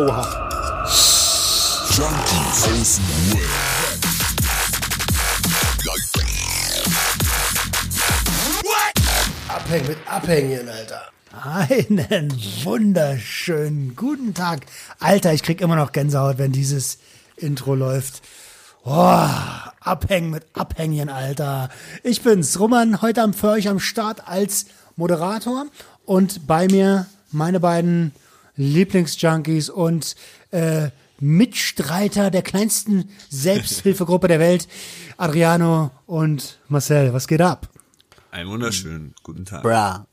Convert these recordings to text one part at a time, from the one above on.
Oha. Abhängen mit Abhängen, Alter. Einen wunderschönen guten Tag. Alter, ich krieg immer noch Gänsehaut, wenn dieses Intro läuft. Oh, abhängen mit Abhängen, Alter. Ich bin's, Roman, heute am, für euch am Start als Moderator und bei mir meine beiden Lieblingsjunkies und äh, Mitstreiter der kleinsten Selbsthilfegruppe der Welt, Adriano und Marcel. Was geht ab? Einen wunderschönen guten Tag. Bra.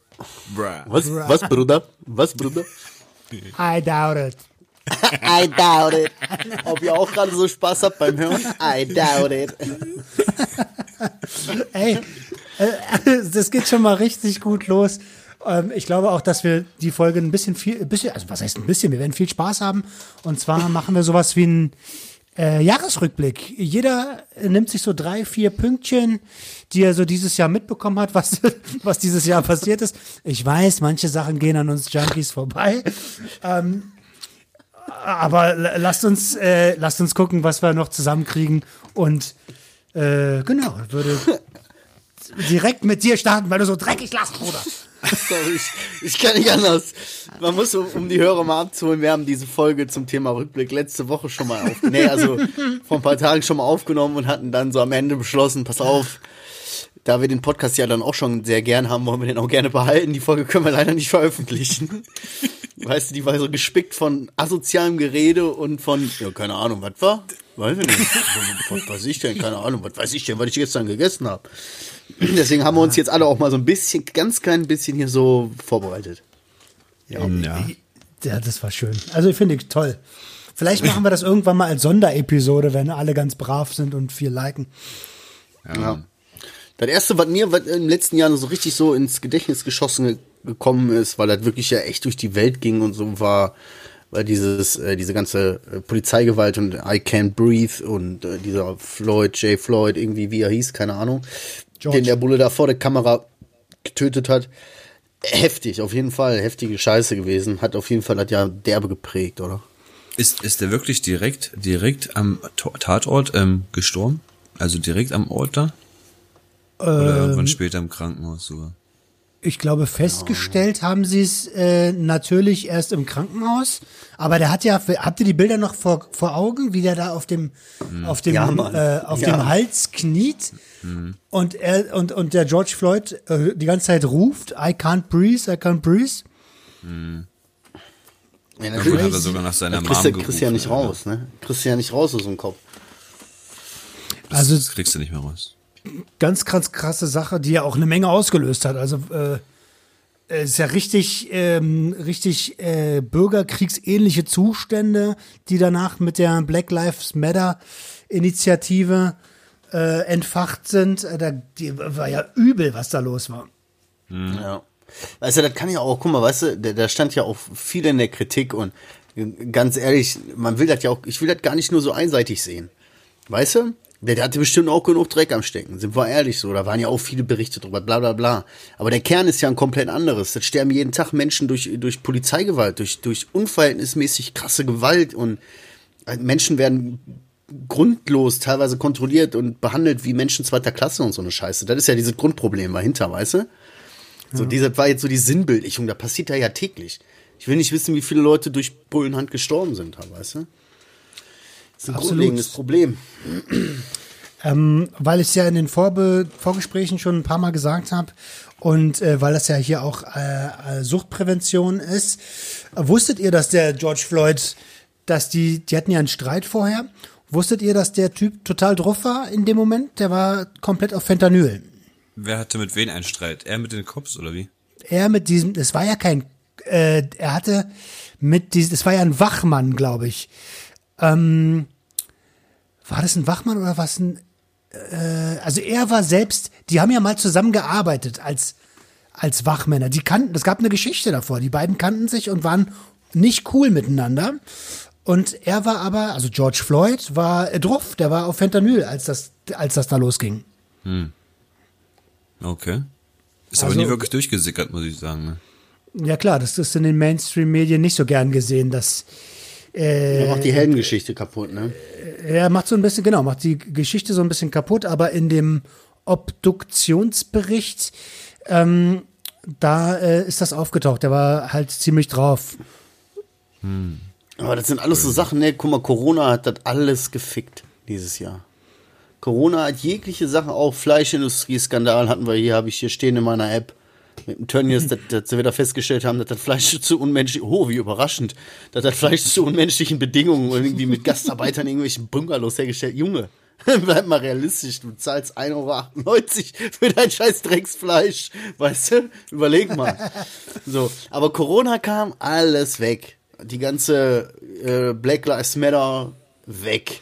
Bra. Was, was, Bruder? Was, Bruder? I doubt it. I doubt it. Ob ihr auch gerade so Spaß habt beim Hören? I doubt it. Ey, äh, das geht schon mal richtig gut los. Ähm, ich glaube auch, dass wir die Folge ein bisschen viel, ein bisschen, also was heißt ein bisschen, wir werden viel Spaß haben. Und zwar machen wir sowas wie einen äh, Jahresrückblick. Jeder nimmt sich so drei, vier Pünktchen, die er so dieses Jahr mitbekommen hat, was, was dieses Jahr passiert ist. Ich weiß, manche Sachen gehen an uns Junkies vorbei. Ähm, aber la- lasst uns, äh, lasst uns gucken, was wir noch zusammenkriegen. Und äh, genau, würde direkt mit dir starten, weil du so dreckig lachst, Bruder. Sorry, ich, ich kann nicht anders. Man muss, um, die Hörer mal abzuholen, wir haben diese Folge zum Thema Rückblick letzte Woche schon mal auf, nee, also vor ein paar Tagen schon mal aufgenommen und hatten dann so am Ende beschlossen, pass auf, da wir den Podcast ja dann auch schon sehr gern haben, wollen wir den auch gerne behalten. Die Folge können wir leider nicht veröffentlichen. Weißt du, die war so gespickt von asozialem Gerede und von, ja, keine Ahnung, was war? Weiß ich nicht. Was weiß ich denn? Keine Ahnung, was weiß ich denn, was ich gestern gegessen habe. Deswegen haben wir uns jetzt alle auch mal so ein bisschen, ganz klein bisschen hier so vorbereitet. Ja. Ja, das war schön. Also ich finde ich toll. Vielleicht machen wir das irgendwann mal als Sonderepisode, wenn alle ganz brav sind und viel liken. Ja. Das erste, was mir was im letzten Jahr so richtig so ins Gedächtnis geschossen ge- gekommen ist, weil das wirklich ja echt durch die Welt ging und so war, weil dieses, äh, diese ganze äh, Polizeigewalt und I Can't Breathe und äh, dieser Floyd, J. Floyd, irgendwie wie er hieß, keine Ahnung, George. den der Bulle da vor der Kamera getötet hat. Heftig, auf jeden Fall, heftige Scheiße gewesen. Hat auf jeden Fall das Jahr derbe geprägt, oder? Ist, ist der wirklich direkt, direkt am To- Tatort ähm, gestorben? Also direkt am Ort da? Oder irgendwann später im Krankenhaus sogar? Ich glaube, festgestellt haben sie es äh, natürlich erst im Krankenhaus. Aber der hat ja, habt ihr die Bilder noch vor, vor Augen, wie der da auf dem, auf dem, Ja, äh, auf Ja. dem Hals kniet und er und und der George Floyd äh, die ganze Zeit ruft, I can't breathe, I can't breathe. Ja, Irgendwann hat er sogar nach seiner Mom kriegst du, gerufen. kriegst du ja nicht raus, ne? Kriegst du ja nicht raus aus dem Kopf. Das, Also- das kriegst du nicht mehr raus. Ganz krass krasse Sache, die ja auch eine Menge ausgelöst hat. Also äh, es ist ja richtig, ähm, richtig äh, bürgerkriegsähnliche Zustände, die danach mit der Black Lives Matter Initiative äh, entfacht sind. Äh, Da, die war ja übel, was da los war. Ja. Weißt du, das kann ja auch, guck mal, weißt du, da, da stand ja auch viel in der Kritik und ganz ehrlich, man will das ja auch, ich will das gar nicht nur so einseitig sehen. Weißt du? Der, hatte bestimmt auch genug Dreck am Stecken, sind wir ehrlich so. Da waren ja auch viele Berichte drüber, bla bla bla. Aber der Kern ist ja ein komplett anderes. Da sterben jeden Tag Menschen durch, durch Polizeigewalt, durch, durch unverhältnismäßig krasse Gewalt und äh, Menschen werden grundlos teilweise kontrolliert und behandelt wie Menschen zweiter Klasse und so eine Scheiße. Das ist ja dieses Grundproblem dahinter, weißt du? So, dieser war jetzt so die Sinnbildlichung, da passiert da ja täglich. Ich will nicht wissen, wie viele Leute durch Bullenhand gestorben sind, weißt du? Das ist ein Absolut. grundlegendes Problem. Ähm, weil ich es ja in den Vorbe Vorgesprächen schon ein paar Mal gesagt habe und äh, weil das ja hier auch äh, äh, Suchtprävention ist. Wusstet ihr, dass der George Floyd, dass die, die hatten ja einen Streit vorher. Wusstet ihr, dass der Typ total drauf war in dem Moment? Der war komplett auf Fentanyl. Wer hatte mit wen einen Streit? Er mit den Cops oder wie? Er mit diesem, es war ja kein, äh, er hatte mit diesem, es war ja ein Wachmann, glaube ich. Ähm, war das ein Wachmann oder was ein, äh, also er war selbst, die haben ja mal zusammengearbeitet als, als Wachmänner. Die kannten, es gab eine Geschichte davor. Die beiden kannten sich und waren nicht cool miteinander. Und er war aber, also George Floyd war äh, drauf, der war auf Fentanyl, als das, als das da losging. Okay. Ist Also- aber nie wirklich durchgesickert, muss ich sagen. Ne? Ja klar, das ist in den Mainstream-Medien nicht so gern gesehen, dass Er macht die Heldengeschichte kaputt, ne? Er macht so ein bisschen, genau, macht die Geschichte so ein bisschen kaputt, aber in dem Obduktionsbericht, ähm, da äh, ist das aufgetaucht. Der war halt ziemlich drauf. Aber das sind alles so Sachen, ne? Guck mal, Corona hat das alles gefickt dieses Jahr. Corona hat jegliche Sachen, auch Fleischindustrie-Skandal hatten wir hier, habe ich hier stehen in meiner App. Mit dem Tönnies, dass, dass wir da festgestellt haben, dass das Fleisch zu unmenschlich, oh, wie überraschend, dass das Fleisch zu unmenschlichen Bedingungen und irgendwie mit Gastarbeitern in irgendwelchen Bungalows hergestellt. Junge, bleib mal realistisch, du zahlst 1,98 Euro für dein scheiß Drecksfleisch. Weißt du? Überleg mal. So, aber Corona kam, alles weg. Die ganze äh, Black Lives Matter weg.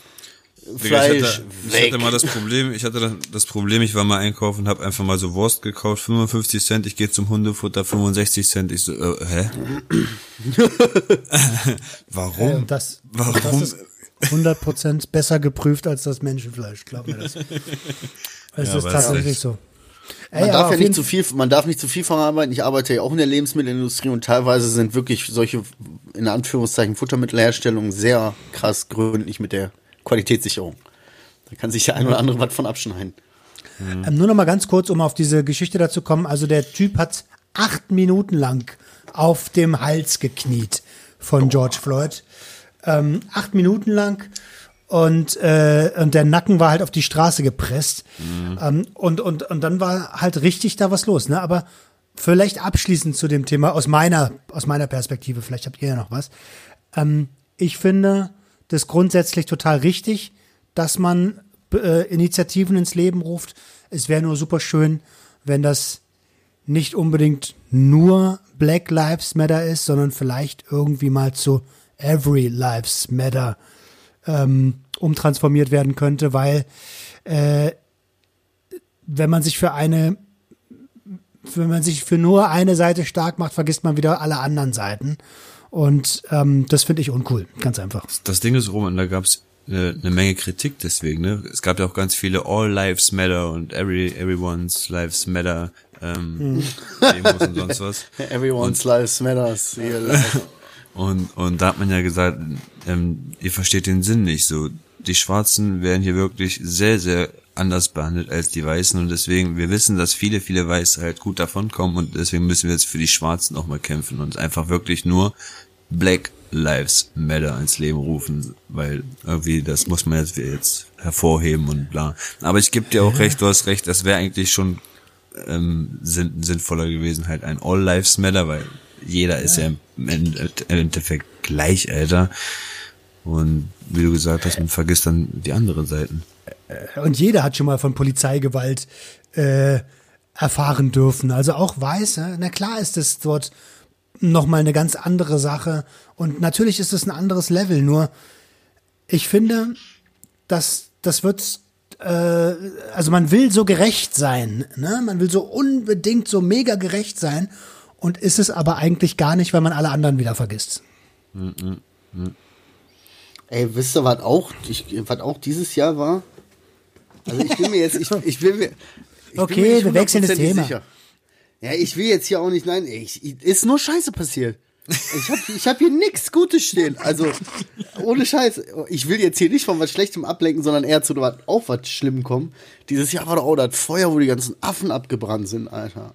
Fleisch ich, hatte, ich weg. hatte mal das Problem, ich hatte dann das Problem, ich war mal einkaufen und habe einfach mal so Wurst gekauft, 55 Cent, ich gehe zum Hundefutter, 65 Cent, ich so, äh, hä? Warum? Äh, das, Warum? das ist 100% besser geprüft als das Menschenfleisch, glaub mir das. Das Ja, ist tatsächlich so. Man Ey, darf ja nicht zu viel, man darf nicht zu viel verarbeiten. Ich arbeite ja auch in der Lebensmittelindustrie und teilweise sind wirklich solche, in Anführungszeichen, Futtermittelherstellungen sehr krass gründlich mit der Qualitätssicherung. Da kann sich der ein oder andere was von abschneiden. Ähm, nur noch mal ganz kurz, um auf diese Geschichte dazu kommen. Also der Typ hat acht Minuten lang auf dem Hals gekniet von George Floyd. Ähm, acht Minuten lang und, äh, und der Nacken war halt auf die Straße gepresst. Ähm, und, und, und dann war halt richtig da was los. Ne? Aber vielleicht abschließend zu dem Thema aus meiner, aus meiner Perspektive, vielleicht habt ihr ja noch was. Ähm, ich finde das grundsätzlich total richtig, dass man äh, Initiativen ins Leben ruft. Es wäre nur super schön, wenn das nicht unbedingt nur Black Lives Matter ist, sondern vielleicht irgendwie mal zu Every Lives Matter ähm, umtransformiert werden könnte, weil äh, wenn man sich für eine wenn man sich für nur eine Seite stark macht, vergisst man wieder alle anderen Seiten. Und ähm, das finde ich uncool, ganz einfach. Das Ding ist, Roman, da gab's eine, eine Menge Kritik deswegen, ne? Es gab ja auch ganz viele All Lives Matter und every, Everyone's Lives Matter ähm, Demos und sonst was. Everyone's lives matters. Und, und da hat man ja gesagt, ähm, ihr versteht den Sinn nicht so. Die Schwarzen werden hier wirklich sehr, sehr anders behandelt als die Weißen und deswegen, wir wissen, dass viele, viele Weiße halt gut davonkommen und deswegen müssen wir jetzt für die Schwarzen auch mal kämpfen und einfach wirklich nur Black Lives Matter ins Leben rufen, weil irgendwie das muss man jetzt, jetzt hervorheben und bla. Aber ich gebe dir auch recht, du hast recht, das wäre eigentlich schon ähm, sinn, sinnvoller gewesen, halt ein All Lives Matter, weil jeder ist ja im End- im Endeffekt gleich, Alter. Und wie du gesagt hast, man vergisst dann die anderen Seiten. Und jeder hat schon mal von Polizeigewalt äh, erfahren dürfen. Also auch Weiße. Na klar ist es dort nochmal eine ganz andere Sache. Und natürlich ist es ein anderes Level. Nur ich finde, dass das wird, äh, also man will so gerecht sein. Ne? Man will so unbedingt so mega gerecht sein. Und ist es aber eigentlich gar nicht, weil man alle anderen wieder vergisst. Ey, wisst ihr, was auch, ich, was auch dieses Jahr war? Also ich will mir jetzt, ich, ich will mir. Ich Okay, bin wir wechseln das Thema. Ja, ich will jetzt hier auch nicht, nein, ich, ich, ist nur Scheiße passiert. Ich hab, ich hab hier nichts Gutes stehen. Also, ohne Scheiß. Ich will jetzt hier nicht von was Schlechtem ablenken, sondern eher zu was, auch was Schlimm kommen. Dieses Jahr war doch auch das Feuer, wo die ganzen Affen abgebrannt sind, Alter.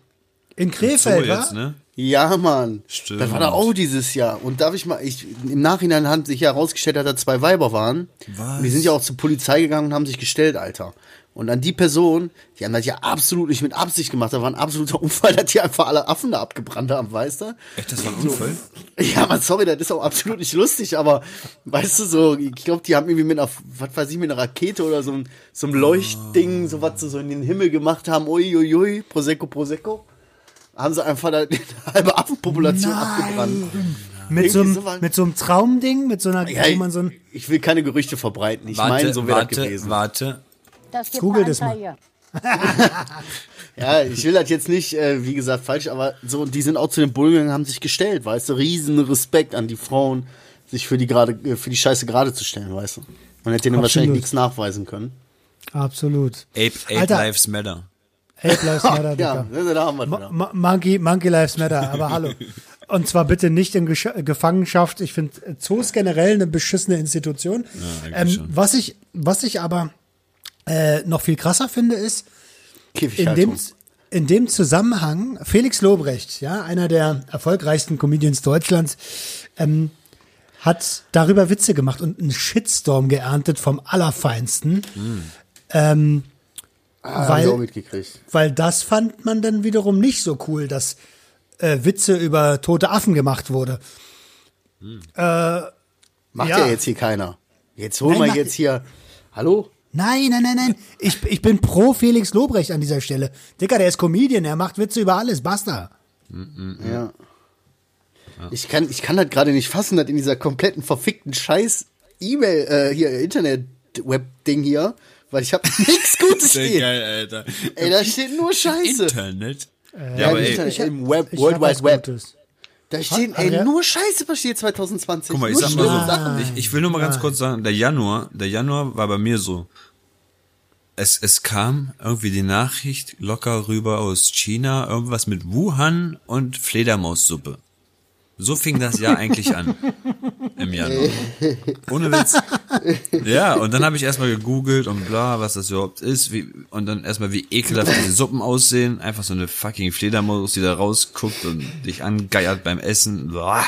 In So Krefeld, wa? jetzt, ne? Ja, Mann. Stimmt. Das war da auch dieses Jahr. Und darf ich mal, ich, im Nachhinein hat sich ja herausgestellt, dass da zwei Weiber waren. Was? Und die sind ja auch zur Polizei gegangen und haben sich gestellt, Alter. Und an die Person, die haben das ja absolut nicht mit Absicht gemacht. Da war ein absoluter Unfall, dass die einfach alle Affen da abgebrannt haben, weißt du? Echt, das war ein Unfall? Ja, man, sorry, das ist auch absolut nicht lustig, aber weißt du so, ich glaube, die haben irgendwie mit einer, was weiß ich, mit einer Rakete oder so, so einem Leuchtding, so was sie so in den Himmel gemacht haben, uiuiui, ui, ui, Prosecco, Prosecco, haben sie einfach da die halbe Affenpopulation abgebrannt. Mit so, einem, sowas. mit so einem Traumding, mit so einer, Ja, wo man so ein, ich will keine Gerüchte verbreiten. Ich meine, so wäre das warte, gewesen. warte. Das gibt Google das mal. Ja, ich will das jetzt nicht, äh, wie gesagt, falsch, aber so, die sind auch zu den Bullen gegangen, haben sich gestellt, weißt du, riesen Respekt an die Frauen, sich für die gerade, äh, für die Scheiße gerade zu stellen, weißt du. Man hätte denen Absolut. wahrscheinlich nichts nachweisen können. absolut. Ape, Ape Alter. Lives Matter. Ape Lives Matter, Ja, Digga. da haben wir Ma. Ma Monkey, Monkey Lives Matter, aber hallo. Und zwar bitte nicht in Gesch Gefangenschaft. Ich finde Zoos generell eine beschissene Institution. eigentlich ähm, was ich, was ich aber äh, noch viel krasser finde, ist, in dem, Käfighaltung. in dem Zusammenhang, Felix Lobrecht, ja, einer der erfolgreichsten Comedians Deutschlands, ähm, hat darüber Witze gemacht und einen Shitstorm geerntet vom Allerfeinsten. Ähm, Ah, weil- auch mitgekriegt. weil das fand man dann wiederum nicht so cool, dass äh, Witze über tote Affen gemacht wurde. Macht Ja. ja. jetzt hier keiner. Jetzt hol Nein, mal mach- jetzt hier. Hallo? Nein, nein, nein, nein. Ich, ich bin pro Felix Lobrecht an dieser Stelle. Dicker, der ist Comedian, er macht Witze über alles, basta. Ja. Ich kann, ich kann das gerade nicht fassen, dass in dieser kompletten verfickten Scheiß E-Mail, äh, hier, Internet-Web-Ding hier, weil ich habe nichts Gutes hier. geil, Alter. Ey, da steht nur Scheiße. Internet. Ja, ja, aber ey, Internet, im Web, Ich World Wide Web. Gutes. Da steht, ey, nur Scheiße passiert 2020. Guck mal, ich nur sag mal so, Sachen. ich, ich will nur mal ganz kurz sagen, der Januar, der Januar war bei mir so. Es, es kam irgendwie die Nachricht locker rüber aus China, irgendwas mit Wuhan und Fledermaussuppe. So fing das Jahr eigentlich an. Im Januar. Ohne Witz. Ja, und dann habe ich erstmal gegoogelt und bla, was das überhaupt ist. Wie, und dann erstmal, wie ekelhaft diese Suppen aussehen. Einfach so eine fucking Fledermaus, die da rausguckt und dich angeiert beim Essen. Blah.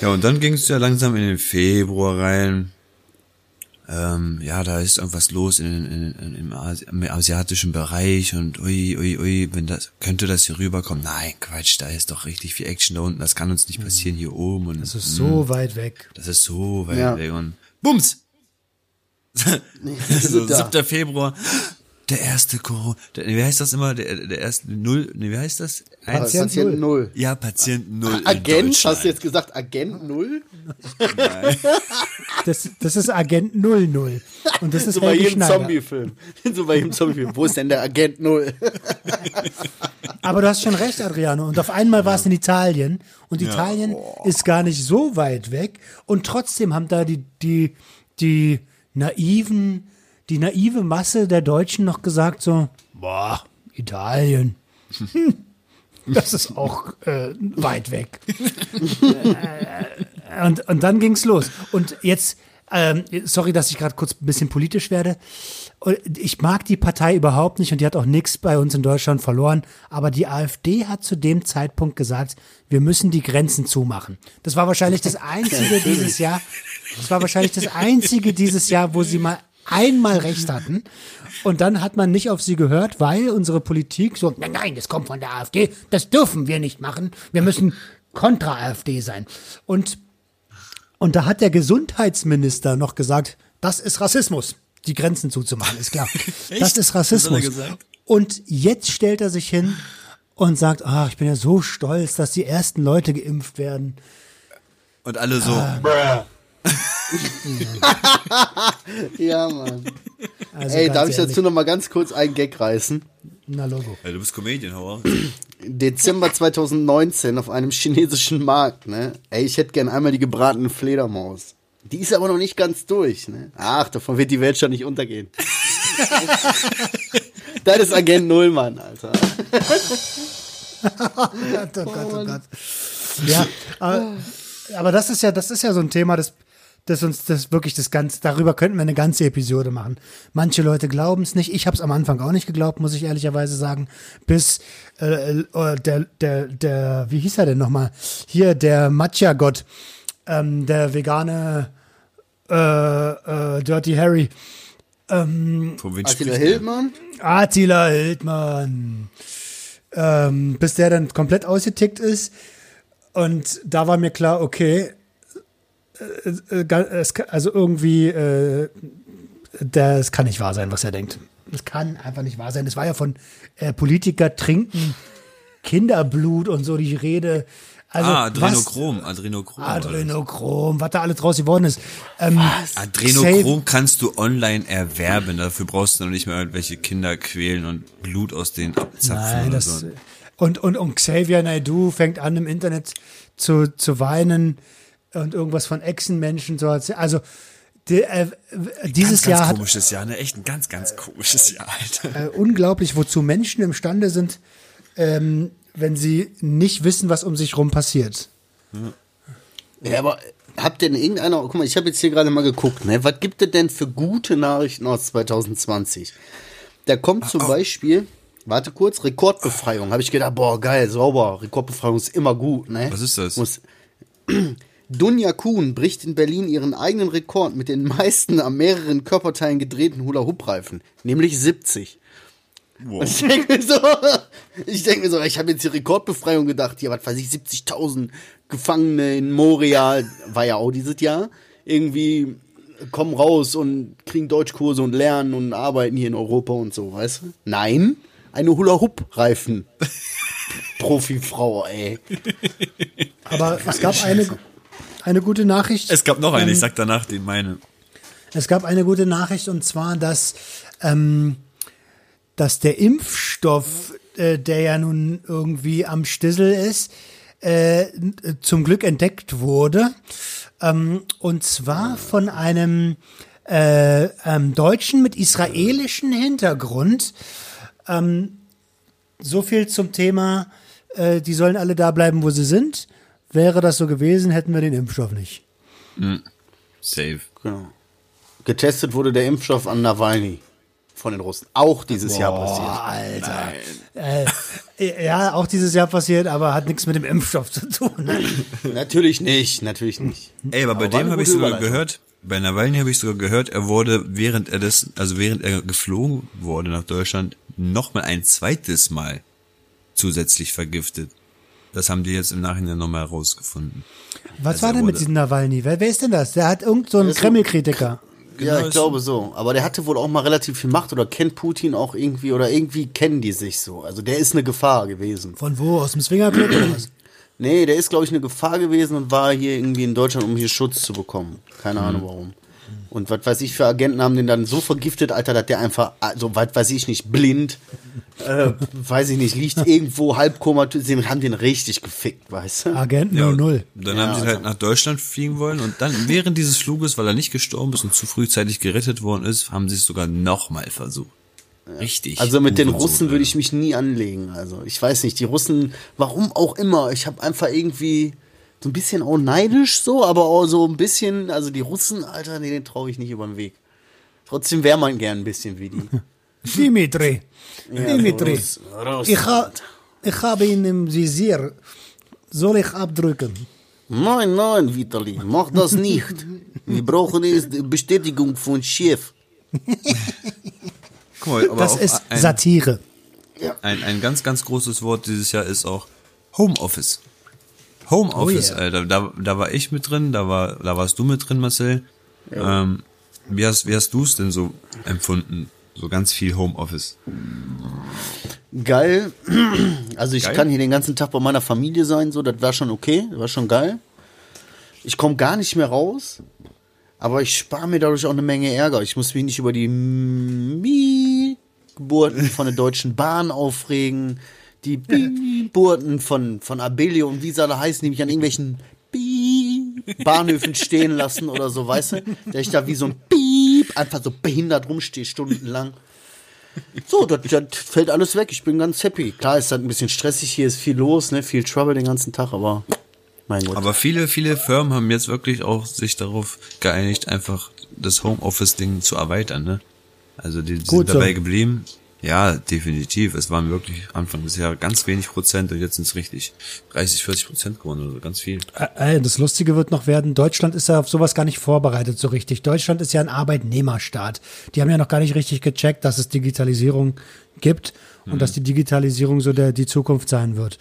Ja, und dann ging es ja langsam in den Februar rein. Ähm, ja, da ist irgendwas los in, in, in, im, Asi im asiatischen Bereich und ui, ui, ui, wenn das, könnte das hier rüberkommen? Nein, Quatsch, da ist doch richtig viel Action da unten, das kann uns nicht passieren hier oben und Das ist so weit weg. das ist so weit Ja. weg und Bums! so, da. 7. Februar, der erste Corona, der, wie heißt das immer, der, der erste Null, nee, wie heißt das? Eins, Patient Patient Null. ja, Patient Null in Agent, hast du jetzt gesagt Agent Null? Das, das ist Agent 00. Und das ist So bei jedem Schneider. Zombie-Film. So bei jedem Zombie-Film. Wo ist denn der Agent Null? Aber du hast schon recht, Adriano. Und auf einmal war es in Italien. Und Italien ist gar nicht so weit weg. Und trotzdem haben da die, die, die naiven, die naive Masse der Deutschen noch gesagt so, boah, Italien. Hm, Das ist auch äh, weit weg. Und, und dann ging's los. Und jetzt, ähm, sorry, dass ich gerade kurz ein bisschen politisch werde. Ich mag die Partei überhaupt nicht und die hat auch nichts bei uns in Deutschland verloren. Aber die AfD hat zu dem Zeitpunkt gesagt, wir müssen die Grenzen zumachen. Das war wahrscheinlich das einzige dieses Jahr. Das war wahrscheinlich das einzige dieses Jahr, wo sie mal einmal recht hatten. Und dann hat man nicht auf sie gehört, weil unsere Politik so, nein, nein, das kommt von der AfD, das dürfen wir nicht machen. Wir müssen kontra AfD sein. Und und da hat der Gesundheitsminister noch gesagt, das ist Rassismus, die Grenzen zuzumachen, ist klar. Das ist Rassismus. Und jetzt stellt er sich hin und sagt, ah, ich bin ja so stolz, dass die ersten Leute geimpft werden. Und alle so, Ah. Ja, Mann. Also Ey, darf ich dazu noch mal ganz kurz einen Gag reißen? Na Logo. ja, du bist Comedian, hau. Dezember 2019 auf einem chinesischen Markt, ne? Ey, ich hätte gern einmal die gebratene Fledermaus. Die ist aber noch nicht ganz durch, ne? Ach, davon wird die Welt schon nicht untergehen. das ist Agent Null, Mann, Alter. Oh Gott, oh Gott, oh Gott. Ja, aber, aber das ist ja, das ist ja so ein Thema, das, das uns das wirklich das ganze, darüber könnten wir eine ganze Episode machen. Manche Leute glauben es nicht. Ich habe es am Anfang auch nicht geglaubt, muss ich ehrlicherweise sagen. Bis äh, äh, der, der, der, wie hieß er denn nochmal? Hier, der Matcha-Gott, ähm, der vegane äh, äh, Dirty Harry. Von wem Attila? Hildmann? Attila Hildmann. Ähm, bis der dann komplett ausgetickt ist. Und da war mir klar, okay, äh, äh, ga- es, kann- also irgendwie, äh, das kann nicht wahr sein, was er denkt. Das kann einfach nicht wahr sein. Das war ja von äh, Politiker trinken Kinderblut und so die Rede. Also, ah, was- Adrenochrom, Adrenochrom. Adrenochrom, was da alles draus geworden ist. Ähm, Adrenochrom kannst du online erwerben. Dafür brauchst du noch nicht mehr irgendwelche Kinder quälen und Blut aus denen abzapfen Nein, oder das, so. und, und, und Xavier Naidoo fängt an, im Internet zu, zu weinen und irgendwas von Echsenmenschen zu erzählen. Also, die, äh, dieses ganz, Jahr ganz hat komisches Jahr, ne? Echt ein ganz, ganz komisches Jahr, Alter. äh, unglaublich, wozu Menschen imstande sind, ähm, wenn sie nicht wissen, was um sich rum passiert. Ja, aber habt ihr in irgendeiner, guck mal, ich habe jetzt hier gerade mal geguckt, ne? Was gibt es denn für gute Nachrichten aus 2020? Da kommt zum Beispiel, warte kurz, Rekordbefreiung. Habe ich gedacht, boah, geil, sauber, Rekordbefreiung ist immer gut, ne? Was ist das? Muss, Dunja Kuhn bricht in Berlin ihren eigenen Rekord mit den meisten an mehreren Körperteilen gedrehten Hula-Hoop-Reifen, nämlich 70. Und ich denke mir so, ich denke mir so, ich habe jetzt die Rekordbefreiung gedacht, hier, was weiß ich, 70.000 Gefangene in Montreal, war ja auch dieses Jahr, irgendwie kommen raus und kriegen Deutschkurse und lernen und arbeiten hier in Europa und so, weißt du? Nein, eine Hula-Hoop-Reifen. Profifrau, ey. Aber es gab eine, eine gute Nachricht. Es gab noch eine, Ähm, ich sag danach die meine. Es gab eine gute Nachricht und zwar, dass, ähm, dass der Impfstoff, äh, der ja nun irgendwie am Stissel ist, äh, zum Glück entdeckt wurde. Ähm, und zwar von einem äh, ähm, Deutschen mit israelischem Hintergrund. Ähm, so viel zum Thema, äh, die sollen alle da bleiben, wo sie sind. Wäre das so gewesen, hätten wir den Impfstoff nicht. Safe. Genau. Getestet wurde der Impfstoff an Nawalny von den Russen. Auch dieses Jahr passiert. Alter. Äh, ja, auch dieses Jahr passiert, aber hat nichts mit dem Impfstoff zu tun. Ne? Natürlich nicht, natürlich nicht. Ey, aber bei Aber war dem habe ich sogar gehört, bei Nawalny habe ich sogar gehört, er wurde, während er das, also während er geflogen wurde nach Deutschland, nochmal ein zweites Mal zusätzlich vergiftet. Das haben die jetzt im Nachhinein nochmal herausgefunden. Was Also war denn mit diesem Nawalny? Wer, wer ist denn das? Der hat irgend so einen Das ist so- Kreml-Kritiker. ja, Genau, ich glaube so. Aber der hatte wohl auch mal relativ viel Macht oder kennt Putin auch irgendwie oder irgendwie kennen die sich so. Also der ist eine Gefahr gewesen. Von wo? Aus dem Swingerclub oder was? Nee, der ist, glaube ich, eine Gefahr gewesen und war hier irgendwie in Deutschland, um hier Schutz zu bekommen. Keine Ahnung warum. Und was weiß ich für Agenten haben den dann so vergiftet, Alter, dass der einfach, also was weiß ich nicht, blind, äh, weiß ich nicht, liegt irgendwo halb komatös, den haben den richtig gefickt, weißt du? Agent Ja, 00. Dann Ja, haben sie also- halt nach Deutschland fliegen wollen und dann während dieses Fluges, weil er nicht gestorben ist und zu frühzeitig gerettet worden ist, haben sie es sogar nochmal versucht. Richtig. Also mit den Russen würde Alter. ich mich nie anlegen. Also ich weiß nicht, die Russen, warum auch immer, ich habe einfach irgendwie so ein bisschen auch neidisch so, aber auch so ein bisschen, also die Russen, Alter, nee, den traue ich nicht über den Weg. Trotzdem wäre man gern ein bisschen wie die. Dimitri. Dimitri. Russ- Russ- Ich, ha, ich habe ihn im Visier. Soll ich abdrücken? Nein, nein, Vitali, mach das nicht. Wir brauchen die Bestätigung von Chef. Mal, aber Das ist ein, Satire. ein, ein ganz, ganz großes Wort dieses Jahr ist auch Homeoffice. Homeoffice, Oh yeah. Alter. Da, da war ich mit drin, da war, da warst du mit drin, Marcel. Ähm, wie hast, wie hast du es denn so empfunden? So ganz viel Homeoffice. Geil. Also ich Geil? kann hier den ganzen Tag bei meiner Familie sein, so, das war schon okay, das war schon geil. Ich komme gar nicht mehr raus, aber ich spare mir dadurch auch eine Menge Ärger. Ich muss mich nicht über die Mi-Geburten von der Deutschen Bahn aufregen, die Bi-Geburten von, von Abelio und wie sie alle heißen, die mich an irgendwelchen Bi-Bahnhöfen stehen lassen oder so, weißt du? Der ich da wie so ein Piep einfach so behindert rumstehe, stundenlang. So, das, das fällt alles weg. Ich bin ganz happy. Klar ist das ein bisschen stressig. Hier ist viel los, ne? Viel Trouble den ganzen Tag, aber mein Gott. Aber viele, viele Firmen haben jetzt wirklich auch sich darauf geeinigt, einfach das Homeoffice-Ding zu erweitern, ne? Also die, die sind dabei so. geblieben. Ja, definitiv. Es waren wirklich Anfang des Jahres ganz wenig Prozent und jetzt sind es richtig 30, 40 Prozent geworden oder so, ganz viel. Äh, Das Lustige wird noch werden, Deutschland ist ja auf sowas gar nicht vorbereitet so richtig. Deutschland ist ja ein Arbeitnehmerstaat. Die haben ja noch gar nicht richtig gecheckt, dass es Digitalisierung gibt und dass die Digitalisierung so der, die Zukunft sein wird.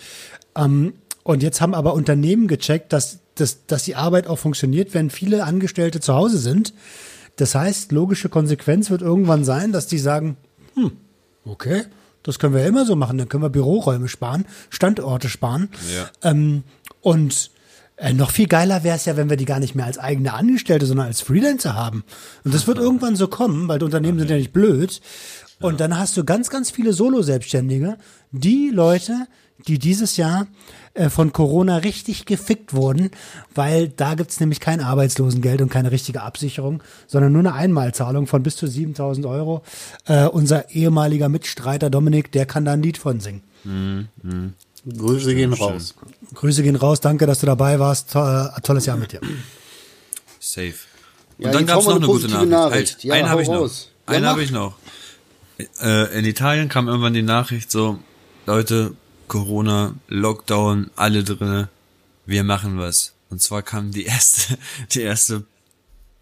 Ähm, und jetzt haben aber Unternehmen gecheckt, dass, dass, dass die Arbeit auch funktioniert, wenn viele Angestellte zu Hause sind. Das heißt, logische Konsequenz wird irgendwann sein, dass die sagen, hm, okay, das können wir ja immer so machen, dann können wir Büroräume sparen, Standorte sparen. Ja. Ähm, und äh, noch viel geiler wäre es ja, wenn wir die gar nicht mehr als eigene Angestellte, sondern als Freelancer haben. Und das wird irgendwann so kommen, weil die Unternehmen sind ja nicht blöd. Und dann hast du ganz, ganz viele Solo-Selbstständige, die Leute, die dieses Jahr äh, von Corona richtig gefickt wurden, weil da gibt's nämlich kein Arbeitslosengeld und keine richtige Absicherung, sondern nur eine Einmalzahlung von bis zu 7000 Euro. Äh, unser ehemaliger Mitstreiter Dominik, der kann da ein Lied von singen. Grüße gehen raus. Grüße gehen raus, danke, dass du dabei warst. To äh, tolles Jahr mit dir. Safe. Und Ja, dann gab's wir noch eine eine gute Nachricht. Nachricht. Halt, Ja, einen habe ich noch. raus. Ja, einen mach. habe ich noch. Äh, in Italien kam irgendwann die Nachricht so, Leute, Corona, Lockdown, alle drinne, wir machen was. Und zwar kam die erste, die erste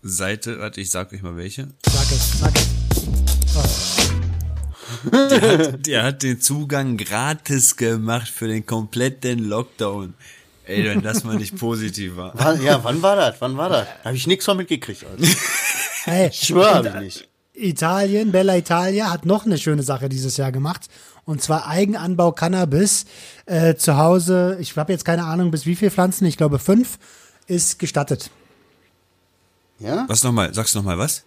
Seite, warte, ich sag euch mal welche. Sag es, sag es. Der hat den Zugang gratis gemacht für den kompletten Lockdown. Ey, wenn das mal nicht positiv war. Wann, ja, wann war das? Wann war das? Da habe ich nichts von mitgekriegt. Alter. Hey, Ich schwöre, hab ich nicht. Italien, Bella Italia hat noch eine schöne Sache dieses Jahr gemacht. Und zwar Eigenanbau Cannabis äh, zu Hause. Ich habe jetzt keine Ahnung, bis wie viele Pflanzen, ich glaube fünf, ist gestattet. Ja? Was nochmal? Sagst du nochmal was?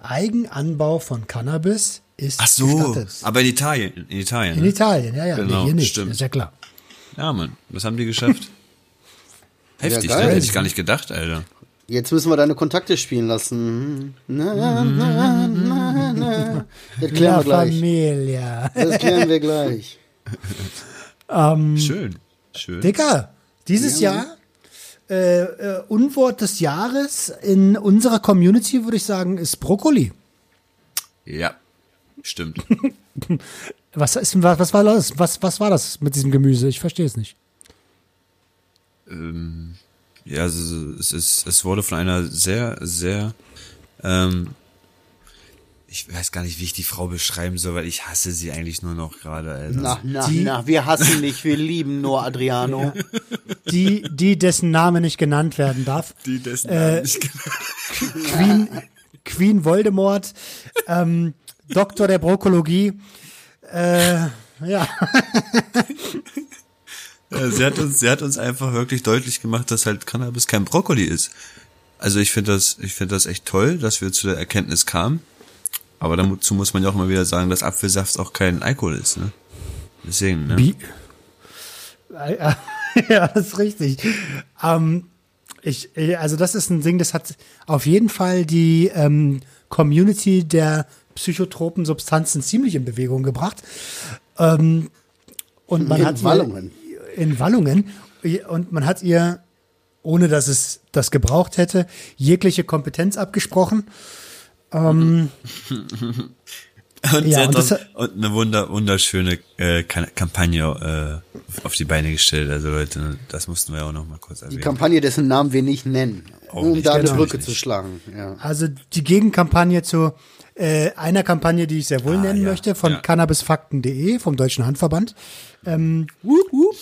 Eigenanbau von Cannabis ist Ach so, gestattet. aber in Italien, in Italien. In ne? Italien, ja, ja, Genau, nee, hier nicht, stimmt. ist ja klar. Ja, Mann, was haben die geschafft? Heftig, geil. ne? Hätte ich gar nicht gedacht, Alter. Jetzt müssen wir deine Kontakte spielen lassen. Na, na, na, na. Das klären La wir gleich. Familia. Das klären wir gleich. Schön, schön. Dicker, dieses Jahr äh, äh, Unwort des Jahres in unserer Community, würde ich sagen, ist Brokkoli. Ja, stimmt. Was, ist, was, was, war das? Was, was war das mit diesem Gemüse? Ich verstehe es nicht. ähm, ja, es ist, es wurde von einer sehr, sehr, ähm, ich weiß gar nicht, wie ich die Frau beschreiben soll, weil ich hasse sie eigentlich nur noch gerade, Alter. Na, na, Die- na, wir hassen nicht, wir lieben nur Adriano. Die, die dessen Name nicht genannt werden darf. Die dessen Äh, nicht Queen, Queen Voldemort, ähm, Doktor der Brokkologie. Äh, ja, Ja, sie hat uns, sie hat uns einfach wirklich deutlich gemacht, dass halt Cannabis kein Brokkoli ist. Also ich finde das, ich finde das echt toll, dass wir zu der Erkenntnis kamen. Aber dazu muss man ja auch immer wieder sagen, dass Apfelsaft auch kein Alkohol ist, ne? Deswegen, ne? Wie? ja, das ist richtig. Ähm, ich, also das ist ein Ding, das hat auf jeden Fall die ähm, Community der psychotropen Substanzen ziemlich in Bewegung gebracht. Ähm, und man In hat ihr- Wallungen. in Wallungen und man hat ihr, ohne dass es das gebraucht hätte, jegliche Kompetenz abgesprochen. Und, Ja, und das und eine wunder, wunderschöne äh, Kampagne äh, auf die Beine gestellt. Also Leute, das mussten wir ja auch noch mal kurz Die erwähnen. Kampagne, dessen Namen wir nicht nennen, Auch um nicht, da eine genau. Brücke zu schlagen. Ja. Also die Gegenkampagne zu äh, einer Kampagne, die ich sehr wohl Ah, nennen ja, möchte, von ja. cannabisfakten.de, vom Deutschen Handverband. Ähm, wup.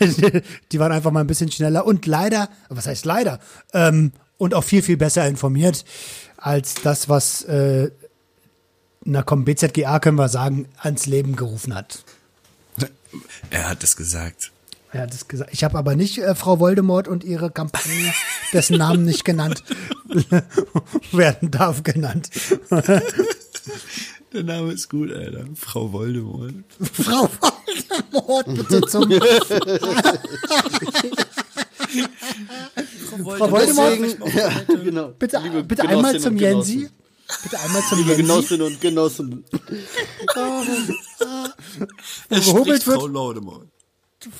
die, die waren einfach mal ein bisschen schneller und leider, was heißt leider, ähm, und auch viel, viel besser informiert als das, was, äh, na komm, BZGA können wir sagen, ans Leben gerufen hat. Er hat es gesagt. Er hat es gesagt. Ich habe aber nicht äh, Frau Voldemort und ihre Kampagne, dessen Namen nicht genannt werden darf, genannt. Der Name ist gut, Alter. Frau Voldemort. Frau Voldemort, bitte zum. Frau Voldemort, Deswegen, ja, genau. bitte, Liebe bitte einmal zum und Jensi. Genossen. Bitte einmal zum Liebe Jensi. Genossinnen und Genossen. Wo gehobelt Frau wird.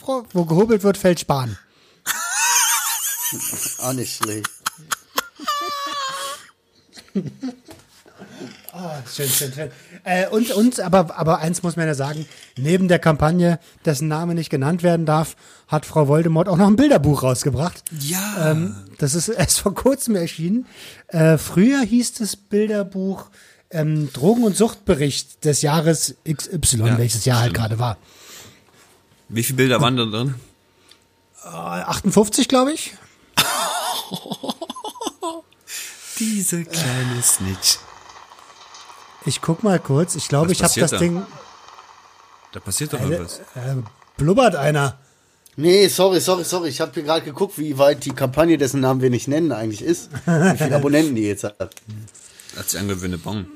Frau, wo gehobelt wird, fällt Spahn. Auch schlecht. Schön, schön, schön. Äh, und, und, aber, aber eins muss man ja sagen, neben der Kampagne, dessen Name nicht genannt werden darf, hat Frau Voldemort auch noch ein Bilderbuch rausgebracht. Ja. Ähm, das ist erst vor kurzem erschienen. Äh, früher hieß das Bilderbuch ähm, Drogen- und Suchtbericht des Jahres XY, Ja, welches Jahr halt gerade war. Wie viele Bilder waren da drin? Äh, 58, glaube ich. Diese kleine Snitch. Ich guck mal kurz. Ich glaube, ich habe das da? Ding. Da passiert doch Äh, irgendwas. äh, blubbert einer. Nee, sorry, sorry, sorry. Ich habe hier gerade geguckt, wie weit die Kampagne, dessen Namen wir nicht nennen, eigentlich ist. Wie viele Abonnenten die jetzt hat. Hat wie eine Bon.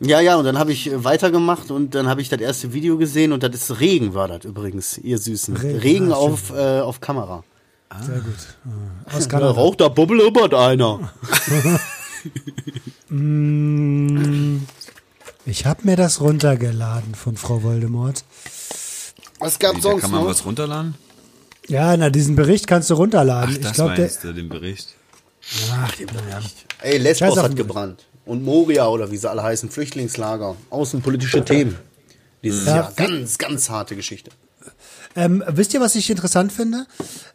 Ja, ja, und dann habe ich äh, weitergemacht und dann habe ich das erste Video gesehen und das ist Regen war das übrigens, ihr Süßen. Regen, Regen, ah, auf, äh, auf Kamera. Sehr gut. Äh, Aus Da Kanada. raucht da bubbelübert einer. Ich habe mir das runtergeladen von Frau Voldemort. Was gab Da sonst kann man noch? was runterladen? Ja, na, diesen Bericht kannst du runterladen. Ach, das ich glaube, der. meinst du, den Bericht. Ach, Ey, Lesbos Scheiß auf hat den gebrannt. Und Moria oder wie sie alle heißen, Flüchtlingslager, außenpolitische Themen. Dieses Ja. Jahr. Ganz, ganz harte Geschichte. Ähm, wisst ihr, was ich interessant finde?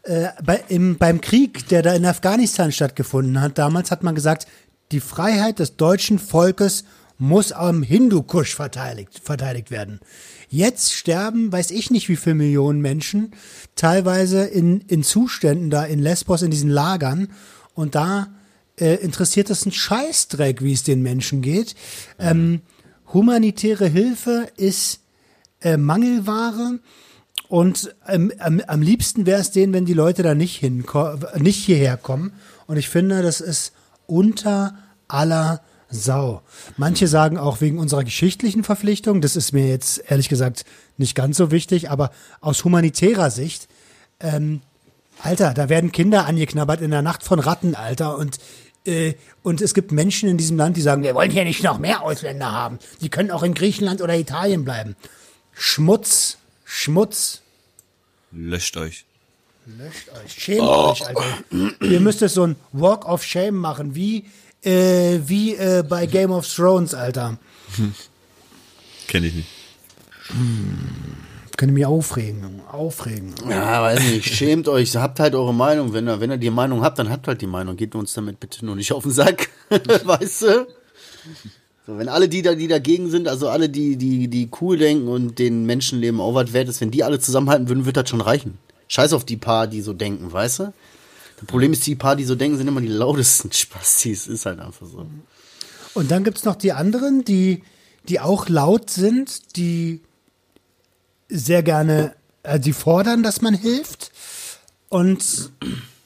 Äh, bei, im, beim Krieg, der da in Afghanistan stattgefunden hat, damals hat man gesagt, die Freiheit des deutschen Volkes muss am Hindukusch verteidigt, verteidigt werden. Jetzt sterben, weiß ich nicht wie viele Millionen Menschen, teilweise in, in Zuständen da in Lesbos, in diesen Lagern. Und da äh, interessiert es einen Scheißdreck, wie es den Menschen geht. Ähm, humanitäre Hilfe ist äh, Mangelware. Und ähm, am, am liebsten wäre es denen, wenn die Leute da nicht, hinko nicht hierher kommen. Und ich finde, das ist unter aller Sau. Manche sagen auch wegen unserer geschichtlichen Verpflichtung, das ist mir jetzt ehrlich gesagt nicht ganz so wichtig, aber aus humanitärer Sicht, ähm, Alter, da werden Kinder angeknabbert in der Nacht von Ratten, Alter, und äh, und es gibt Menschen in diesem Land, die sagen, wir wollen hier nicht noch mehr Ausländer haben. Die können auch in Griechenland oder Italien bleiben. Schmutz, Schmutz, Löscht euch. Löscht euch, schämt euch, Alter. Ihr müsst es so ein Walk of Shame machen, wie, äh, wie äh, bei Game of Thrones, Alter. Kenne ich nicht. Könnte mich aufregen, aufregen. Ja, weiß nicht, schämt euch, habt halt eure Meinung. Wenn ihr, wenn ihr die Meinung habt, dann habt halt die Meinung. Geht uns damit bitte nur nicht auf den Sack. weißt du? So, wenn alle die da, die dagegen sind, also alle, die, die, die cool denken und den Menschenleben auch was wert ist, wenn die alle zusammenhalten würden, wird das schon reichen. Scheiß auf die paar, die so denken, weißt du? Das Problem ist, die paar, die so denken, sind immer die lautesten Spastis. Ist halt einfach so. Und dann gibt's noch die anderen, die, die auch laut sind, die sehr gerne, äh, die fordern, dass man hilft und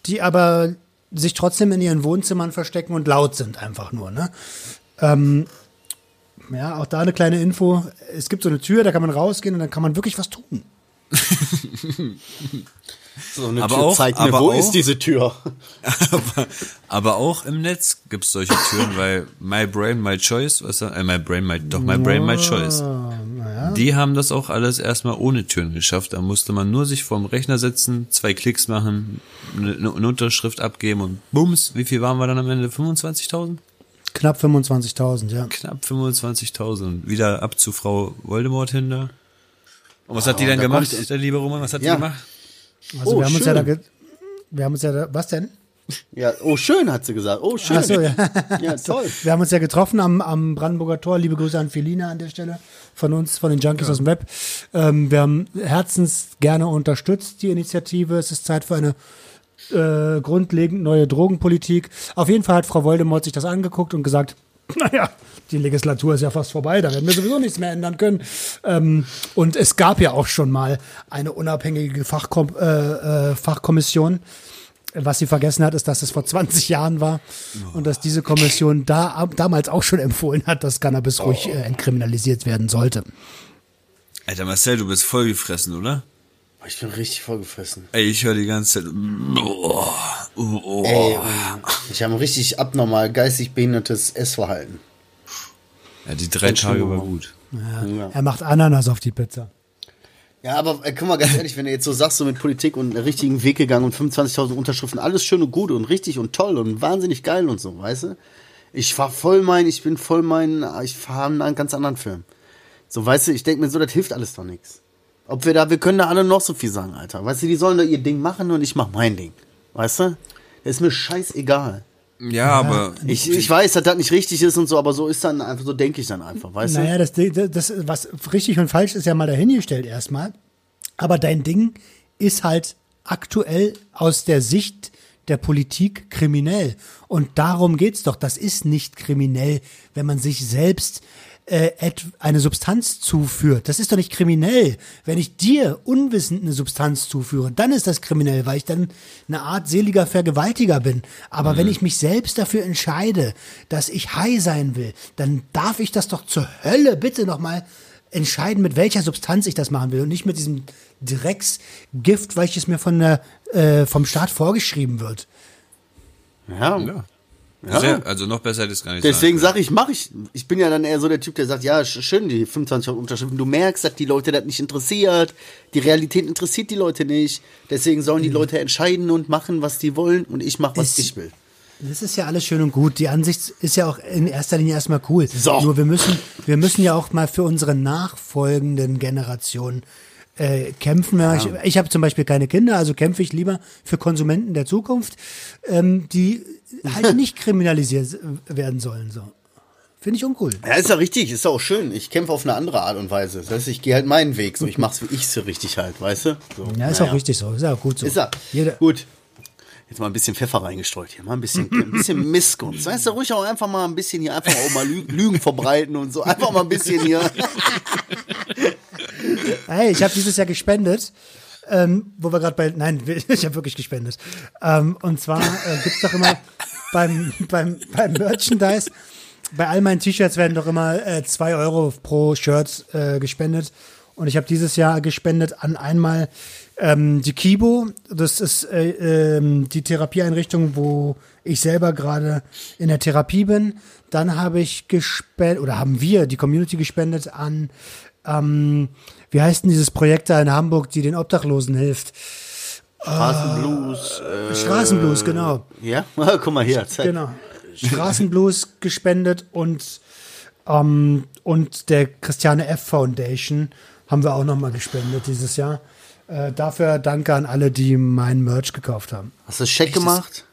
die aber sich trotzdem in ihren Wohnzimmern verstecken und laut sind einfach nur, ne? Ähm, ja, auch da eine kleine Info. Es gibt so eine Tür, da kann man rausgehen und dann kann man wirklich was tun. So eine Aber Tür auch- zeigt mir, aber wo auch- ist diese Tür? aber, aber auch im Netz gibt es solche Türen, weil My Brain, My Choice, was äh, My Brain, My, doch My Brain, My Choice. Die haben das auch alles erstmal ohne Türen geschafft. Da musste man nur sich vorm Rechner setzen, zwei Klicks machen, eine, eine Unterschrift abgeben und bums, wie viel waren wir dann am Ende? 25.000? Knapp 25.000, ja. Knapp 25.000. Wieder ab zu Frau Voldemort hin da. Und was hat die dann da gemacht, der liebe Roman? Was hat Ja. die gemacht? Also Oh, wir haben uns ja schön. da, wir haben uns ja da, was denn? Ja, oh, schön, hat sie gesagt. Oh, schön. Ach so, ja. ja, toll. Wir haben uns ja getroffen am, am Brandenburger Tor. Liebe Grüße an Felina an der Stelle von uns, von den Junkies aus dem Web. Ähm, wir haben herzens gerne unterstützt die Initiative. Es ist Zeit für eine äh, grundlegend neue Drogenpolitik. Auf jeden Fall hat Frau Voldemort sich das angeguckt und gesagt, naja, die Legislatur ist ja fast vorbei, da werden wir sowieso nichts mehr ändern können. Ähm, und es gab ja auch schon mal eine unabhängige Fachkom äh, äh, Fachkommission. Was sie vergessen hat, ist, dass es vor 20 Jahren war und dass diese Kommission da damals auch schon empfohlen hat, dass Cannabis ruhig äh, entkriminalisiert werden sollte. Alter Marcel, du bist voll gefressen, oder? Ich bin richtig vollgefressen. Ey, ich höre die ganze Zeit. Oh, oh, oh. Ey, ich habe ein richtig abnormal geistig behindertes Essverhalten. Ja, die drei Tage war gut. Ja. Er macht Ananas auf die Pizza. Ja, aber äh, guck mal, ganz ehrlich, wenn du jetzt so sagst, so mit Politik und einen richtigen Weg gegangen und 25.000 Unterschriften, alles schön und gut und richtig und toll und wahnsinnig geil und so, weißt du? Ich fahr voll mein, ich bin voll mein, ich fahre einen ganz anderen Film. So, weißt du, ich denke mir so, das hilft alles doch nichts. Ob wir da, wir können da alle noch so viel sagen, Alter. Weißt du, die sollen da ihr Ding machen und ich mach mein Ding. Weißt du? Das ist mir scheißegal. Ja, aber Ich, ich weiß, dass das nicht richtig ist und so, aber so ist dann einfach, so denke ich dann einfach, weißt Naja, das, das, das, was richtig und falsch ist ja mal dahingestellt erstmal. Aber dein Ding ist halt aktuell aus der Sicht der Politik kriminell. Und darum geht's doch. Das ist nicht kriminell, wenn man sich selbst äh, et- eine Substanz zuführt. Das ist doch nicht kriminell. Wenn ich dir unwissend eine Substanz zuführe, dann ist das kriminell, weil ich dann eine Art seliger Vergewaltiger bin. Aber wenn ich mich selbst dafür entscheide, dass ich high sein will, dann darf ich das doch zur Hölle bitte nochmal entscheiden, mit welcher Substanz ich das machen will und nicht mit diesem Drecksgift, welches mir von der, äh, vom Staat vorgeschrieben wird. Ja. ja. Ja. Sehr, also noch besser hätte ich es gar nicht Deswegen sage ich, mache ich. Ich bin ja dann eher so der Typ, der sagt, ja, sch- schön, die 25 Unterschriften. Du merkst, dass die Leute das nicht interessiert. Die Realität interessiert die Leute nicht. Deswegen sollen die Leute entscheiden und machen, was die wollen. Und ich mache, was Es- ich will. Das ist ja alles schön und gut. Die Ansicht ist ja auch in erster Linie erstmal cool. So. Nur wir müssen, wir müssen ja auch mal für unsere nachfolgenden Generationen äh, kämpfen. Ja. Ich, ich habe zum Beispiel keine Kinder, also kämpfe ich lieber für Konsumenten der Zukunft, ähm, die halt nicht kriminalisiert werden sollen. So. Finde ich uncool. Ja, ist ja richtig, ist ja auch schön. Ich kämpfe auf eine andere Art und Weise. Das heißt, ich gehe halt meinen Weg. So, ich mach's wie ich so richtig halt, weißt du? So, Ja, ist naja. auch richtig so. Ist ja auch gut so. Ist er. Jeder, Gut. Jetzt mal ein bisschen Pfeffer reingestreut hier, mal ein bisschen, ein bisschen Missgunst. Weißt du, ruhig auch einfach mal ein bisschen hier, einfach auch mal Lü Lügen verbreiten und so. Einfach mal ein bisschen hier. Hey, ich habe dieses Jahr gespendet. Ähm, wo wir gerade bei, nein, ich habe wirklich gespendet. Ähm, und zwar äh, gibt's doch immer beim, beim, beim Merchandise, bei all meinen T-Shirts werden doch immer äh, zwei Euro pro Shirt äh, gespendet. Und ich habe dieses Jahr gespendet an einmal ähm, die Kibo. Das ist äh, ähm, die Therapieeinrichtung, wo ich selber gerade in der Therapie bin. Dann habe ich gespendet, oder haben wir, die Community gespendet an ähm, wie heißt denn dieses Projekt da in Hamburg, die den Obdachlosen hilft? Straßenblues. Äh, Straßenblues, genau. ja? Guck mal hier, zeig. Genau. Straßenblues gespendet und, ähm, und der Christiane F. Foundation haben wir auch nochmal gespendet dieses Jahr. Äh, dafür danke an alle, die mein Merch gekauft haben. Hast du Scheck gemacht?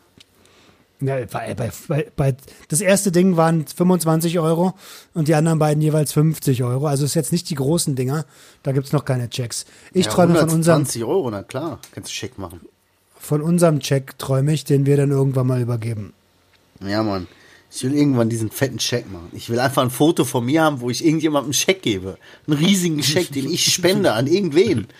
Ja, bei, bei, bei, das erste Ding waren 25 Euro und die anderen beiden jeweils 50 Euro. Also ist jetzt nicht die großen Dinger. Da gibt's noch keine Checks. Ich Ja, träume von unserem 120 Euro, na klar. Kannst du Scheck machen. von unserem Check träume ich, den wir dann irgendwann mal übergeben. Ja, Mann. Ich will irgendwann diesen fetten Scheck machen. Ich will einfach ein Foto von mir haben, wo ich irgendjemandem einen Scheck gebe. Einen riesigen Scheck, den ich spende an irgendwen.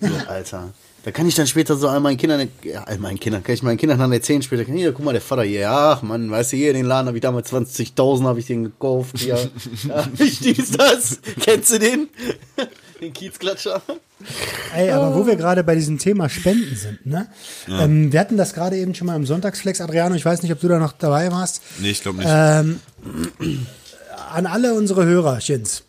So, Alter. Da kann ich dann später so all meinen Kindern, ja, all meinen Kindern, kann ich meinen Kindern dann erzählen später, hier, guck mal, der Vater hier, ach Mann, weißt du, hier, den Laden habe ich damals 20.000, habe ich den gekauft, hier. Ja, ich dies, das. Kennst du den? Den Kiezklatscher? Ey, aber wo wir gerade bei diesem Thema Spenden sind, ne? Ähm, wir hatten das gerade eben schon mal im Sonntagsflex, Adriano. Ich weiß nicht, ob du da noch dabei warst. Nee, ich glaube nicht. Ähm, an alle unsere Hörer, Shins.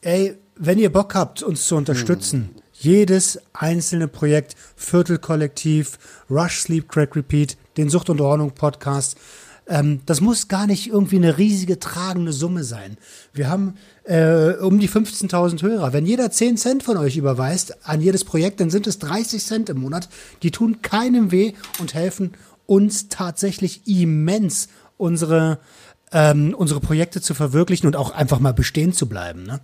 Ey, wenn ihr Bock habt, uns zu unterstützen, jedes einzelne Projekt, Viertelkollektiv, Rush, Sleep, Crack, Repeat, den Sucht und Ordnung Podcast, ähm, das muss gar nicht irgendwie eine riesige tragende Summe sein. Wir haben äh, um die 15.000 Hörer. Wenn jeder 10 Cent von euch überweist an jedes Projekt, dann sind es 30 Cent im Monat. Die tun keinem weh und helfen uns tatsächlich immens, unsere, ähm, unsere Projekte zu verwirklichen und auch einfach mal bestehen zu bleiben. Ne?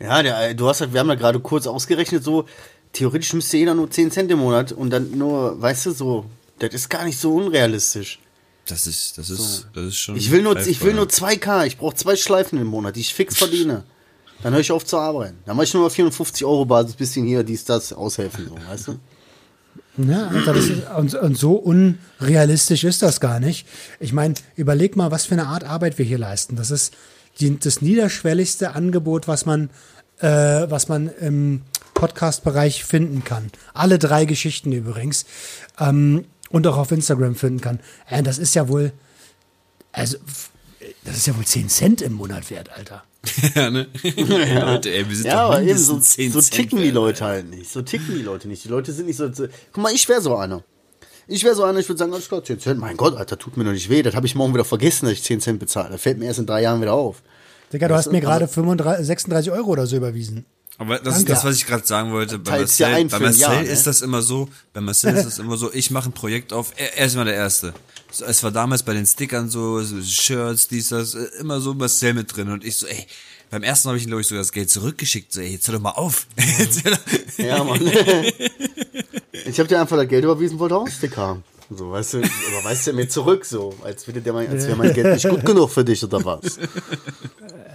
Ja, der, du hast halt, wir haben ja gerade kurz ausgerechnet, so, theoretisch müsste jeder nur 10 Cent im Monat und dann nur, weißt du, so, das ist gar nicht so unrealistisch. Das ist, das ist, das ist schon. Ich will nur, ich will greifbar. nur 2K, ich brauche zwei Schleifen im Monat, die ich fix verdiene. Dann höre ich auf zu arbeiten. Dann mache ich nur mal 450 Euro Basis, bisschen hier, dies, das, aushelfen, so, weißt du? Ja, Alter, das ist, und, und so unrealistisch ist das gar nicht. Ich meine, überleg mal, was für eine Art Arbeit wir hier leisten. Das ist die, das niederschwelligste Angebot, was man, äh, was man im Podcast-Bereich finden kann. Alle drei Geschichten übrigens. Ähm, und auch auf Instagram finden kann. Äh, das ist ja wohl, also, das ist ja wohl 10 Cent im Monat wert, Alter. ja, ne? Leute, ey, wir sind Ja, doch aber eben so, mindestens 10 so Cent ticken die Leute halt nicht. So ticken die Leute nicht. Die Leute sind nicht so. so guck mal, ich wäre so einer. Ich wäre so einer, ich würde sagen, alles klar, 10 Cent. Mein Gott, Alter, tut mir doch nicht weh. Das habe ich morgen wieder vergessen, dass ich 10 Cent bezahle. Das fällt mir erst in drei Jahren wieder auf. Digga, du hast mir gerade also- 35, 36 Euro oder so überwiesen. Aber das Danke. ist das, was ich gerade sagen wollte. Bei Teilt's ja Marcel, ein bei Marcel Jahr, ne? ist das immer so, bei Marcel ist das immer so, ich mache ein Projekt auf, er, er ist immer der Erste. So, Es war damals bei den Stickern so, so Shirts, dies, das, immer so Marcel mit drin. Und ich so, ey, beim ersten habe ich ihm, glaube ich, sogar das Geld zurückgeschickt. So, ey, jetzt hör doch mal auf. Ja, Mann. ich habe dir einfach das Geld überwiesen, wollte auch einen Sticker haben. So, weißt du, überweist er mir zurück, so, als würde der mein, als wäre mein Geld nicht gut genug für dich oder was.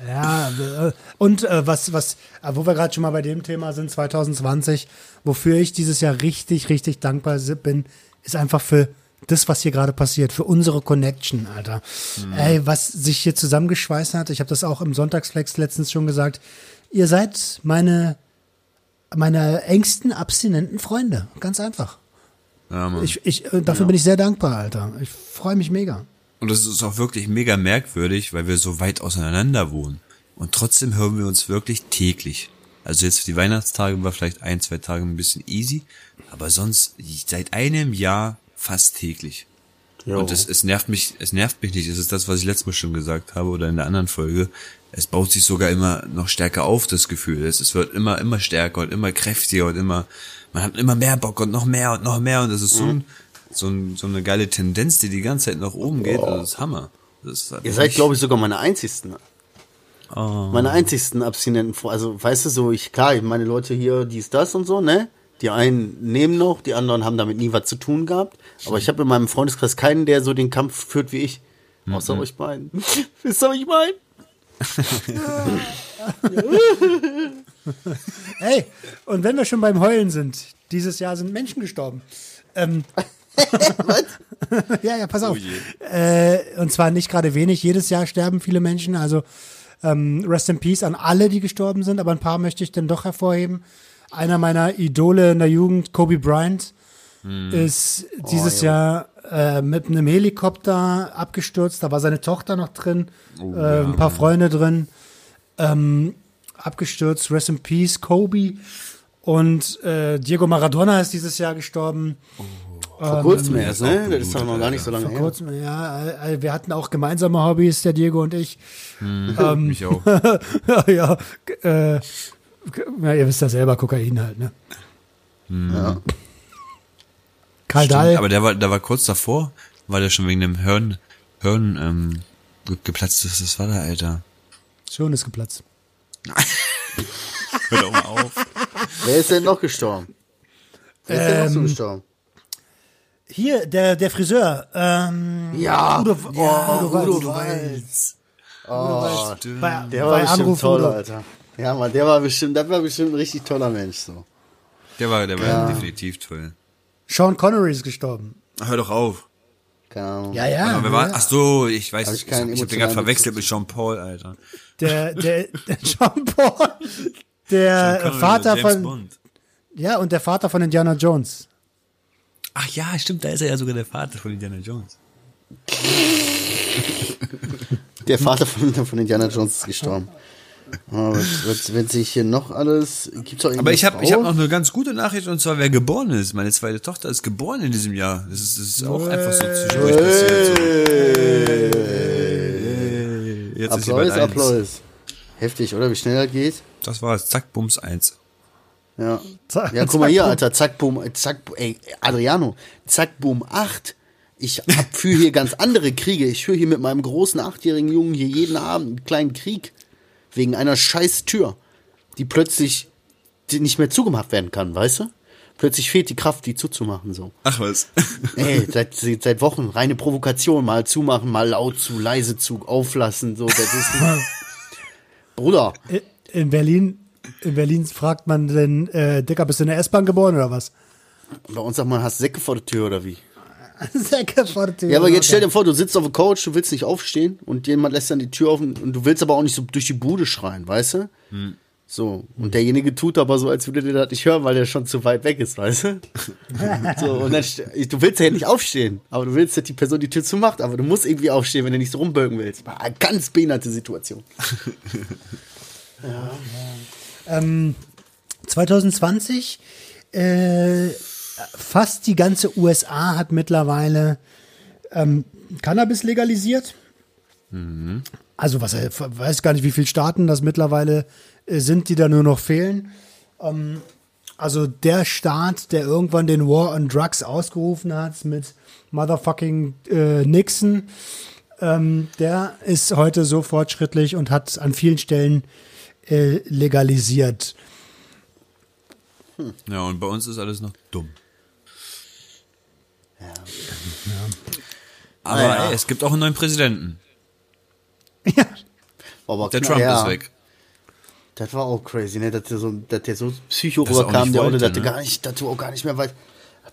Ja, äh, und äh, was, was, äh, wo wir gerade schon mal bei dem Thema sind, 2020, wofür ich dieses Jahr richtig, richtig dankbar bin, ist einfach für das, was hier gerade passiert, für unsere Connection, Alter. Ey, was sich hier zusammengeschweißt hat, ich habe das auch im Sonntagsflex letztens schon gesagt, ihr seid meine, meine engsten, abstinenten Freunde. Ganz einfach. Ja. Ich, ich, äh, dafür bin ich sehr dankbar, Alter. Ich freue mich mega. Und das ist auch wirklich mega merkwürdig, weil wir so weit auseinander wohnen. Und trotzdem hören wir uns wirklich täglich. Also jetzt für die Weihnachtstage war vielleicht ein, zwei Tage ein bisschen easy, aber sonst seit einem Jahr fast täglich. Jo. Und es, es nervt mich, es nervt mich nicht. Es ist das, was ich letztes Mal schon gesagt habe oder in der anderen Folge. Es baut sich sogar immer noch stärker auf, das Gefühl. Es, es wird immer, immer stärker und immer kräftiger und immer, man hat immer mehr Bock und noch mehr und noch mehr und das ist so, ein, so, ein, so eine geile Tendenz, die die ganze Zeit nach oben geht. Also das ist Hammer. Das ist Ihr seid, glaube ich, sogar meine einzigsten. Meine einzigsten Abstinenten. Also, weißt du, so, ich, klar, meine Leute hier, dies, das und so, ne? Die einen nehmen noch, die anderen haben damit nie was zu tun gehabt. Aber ich habe in meinem Freundeskreis keinen, der so den Kampf führt wie ich. Außer euch beiden. Wisst ihr, was ich meine? Hey, und wenn wir schon beim Heulen sind, dieses Jahr sind Menschen gestorben. Ähm, ja, ja, pass auf. äh, und zwar nicht gerade wenig. Jedes Jahr sterben viele Menschen. Also ähm, Rest in Peace an alle, die gestorben sind. Aber ein paar möchte ich dann doch hervorheben. Einer meiner Idole in der Jugend, Kobe Bryant, ist dieses Jahr äh, mit einem Helikopter abgestürzt. Da war seine Tochter noch drin, äh, ein paar Freunde drin. Ähm, abgestürzt. Rest in Peace, Kobe. Und äh, Diego Maradona ist dieses Jahr gestorben. Vor kurzem erst, ne? Das ist doch noch gar nicht so lange Vor her. kurzem, ja, äh, wir hatten auch gemeinsame Hobbys, der Diego und ich. mich auch. ja, ja, äh, ja, ihr wisst ja selber, Kokain halt, ne? Ja. Karl Dahl, aber der war, der war kurz davor, war der schon wegen dem Hirn, Hirn, ähm, ge- geplatzt ist. Das war der, Alter. schon ist geplatzt. Hör doch mal auf. Wer ist denn noch gestorben? Wer ist denn noch so Ähm, gestorben? Hier, der, der Friseur, ähm, Ja, Udo, oh, ja, Udo, Udo Walz. Walz. Oh, Bei, der war bestimmt Anruf toll, Udo. Alter. Ja, Mann, der war bestimmt, das war bestimmt ein richtig toller Mensch, so. Der war, der war definitiv toll. Sean Connery ist gestorben. Hör doch auf. Keine Ahnung. Ja, ja. Aber wer war, ach so, ich weiß, Hab ich, ich ich, hab- den gerade verwechselt mit Jean Paul, Alter. Der, der, der Jean Paul, der Connery, Vater James von, Bond. ja, und der Vater von Indiana Jones. Ach ja, stimmt, da ist er ja sogar der Vater von Indiana Jones. Der Vater von, von Indiana Jones ist gestorben. Oh, was, was, wenn sich hier noch alles, gibt's auch Aber ich habe ich hab noch eine ganz gute Nachricht und zwar wer geboren ist. Meine zweite Tochter ist geboren in diesem Jahr. Das ist, das ist auch einfach so zwischendurch passiert. So. Jetzt ist Applaus, eins. Applaus. Heftig, oder? Wie schnell das geht? Das war's. Zack, Bums eins. Ja. Zack, Ja, guck mal hier. Alter. Zack, boom, zack, ey, Adriano. Zack, boom, acht. Ich hab für hier ganz andere Kriege. Ich führe hier mit meinem großen achtjährigen Jungen hier jeden Abend einen kleinen Krieg. Wegen einer scheiß Tür, die plötzlich nicht mehr zugemacht werden kann, weißt du? Plötzlich fehlt die Kraft, die zuzumachen, so. Ach was. Ey, seit, seit Wochen reine Provokation, mal zumachen, mal laut zu, leise zu, auflassen, so, das ist, Bruder, In Berlin, in Berlin fragt man denn, äh, Dicker, bist du in der S-Bahn geboren oder was? bei uns sagt man, hast Säcke vor der Tür oder wie? Säcke Tür. Ja, aber jetzt stell dir vor, du sitzt auf der Couch, du willst nicht aufstehen und jemand lässt dann die Tür offen und du willst aber auch nicht so durch die Bude schreien, weißt du? So, und derjenige tut aber so, als würde der das nicht hören, weil der schon zu weit weg ist, weißt du? so, und dann, du willst ja nicht aufstehen, aber du willst, dass die Person die Tür zumacht, aber du musst irgendwie aufstehen, wenn du nicht so rumbögen willst. Eine ganz behinderte Situation. Ähm, 2020, äh, fast die ganze USA hat mittlerweile ähm, Cannabis legalisiert. Also was weiß gar nicht, wie viele Staaten das mittlerweile äh, sind, die da nur noch fehlen. Ähm, also der Staat, der irgendwann den War on Drugs ausgerufen hat mit motherfucking äh, Nixon, ähm, der ist heute so fortschrittlich und hat an vielen Stellen äh, legalisiert. Ja, und bei uns ist alles noch dumm. Aber Naja. ey, es gibt auch einen neuen Präsidenten. Ja, Aber Der Trump ja, ist weg. Das war auch crazy, ne? Dass der so, dass der so psycho auch rüberkam, der wollte, dass der ne? gar nicht, dass du auch gar nicht mehr weißt.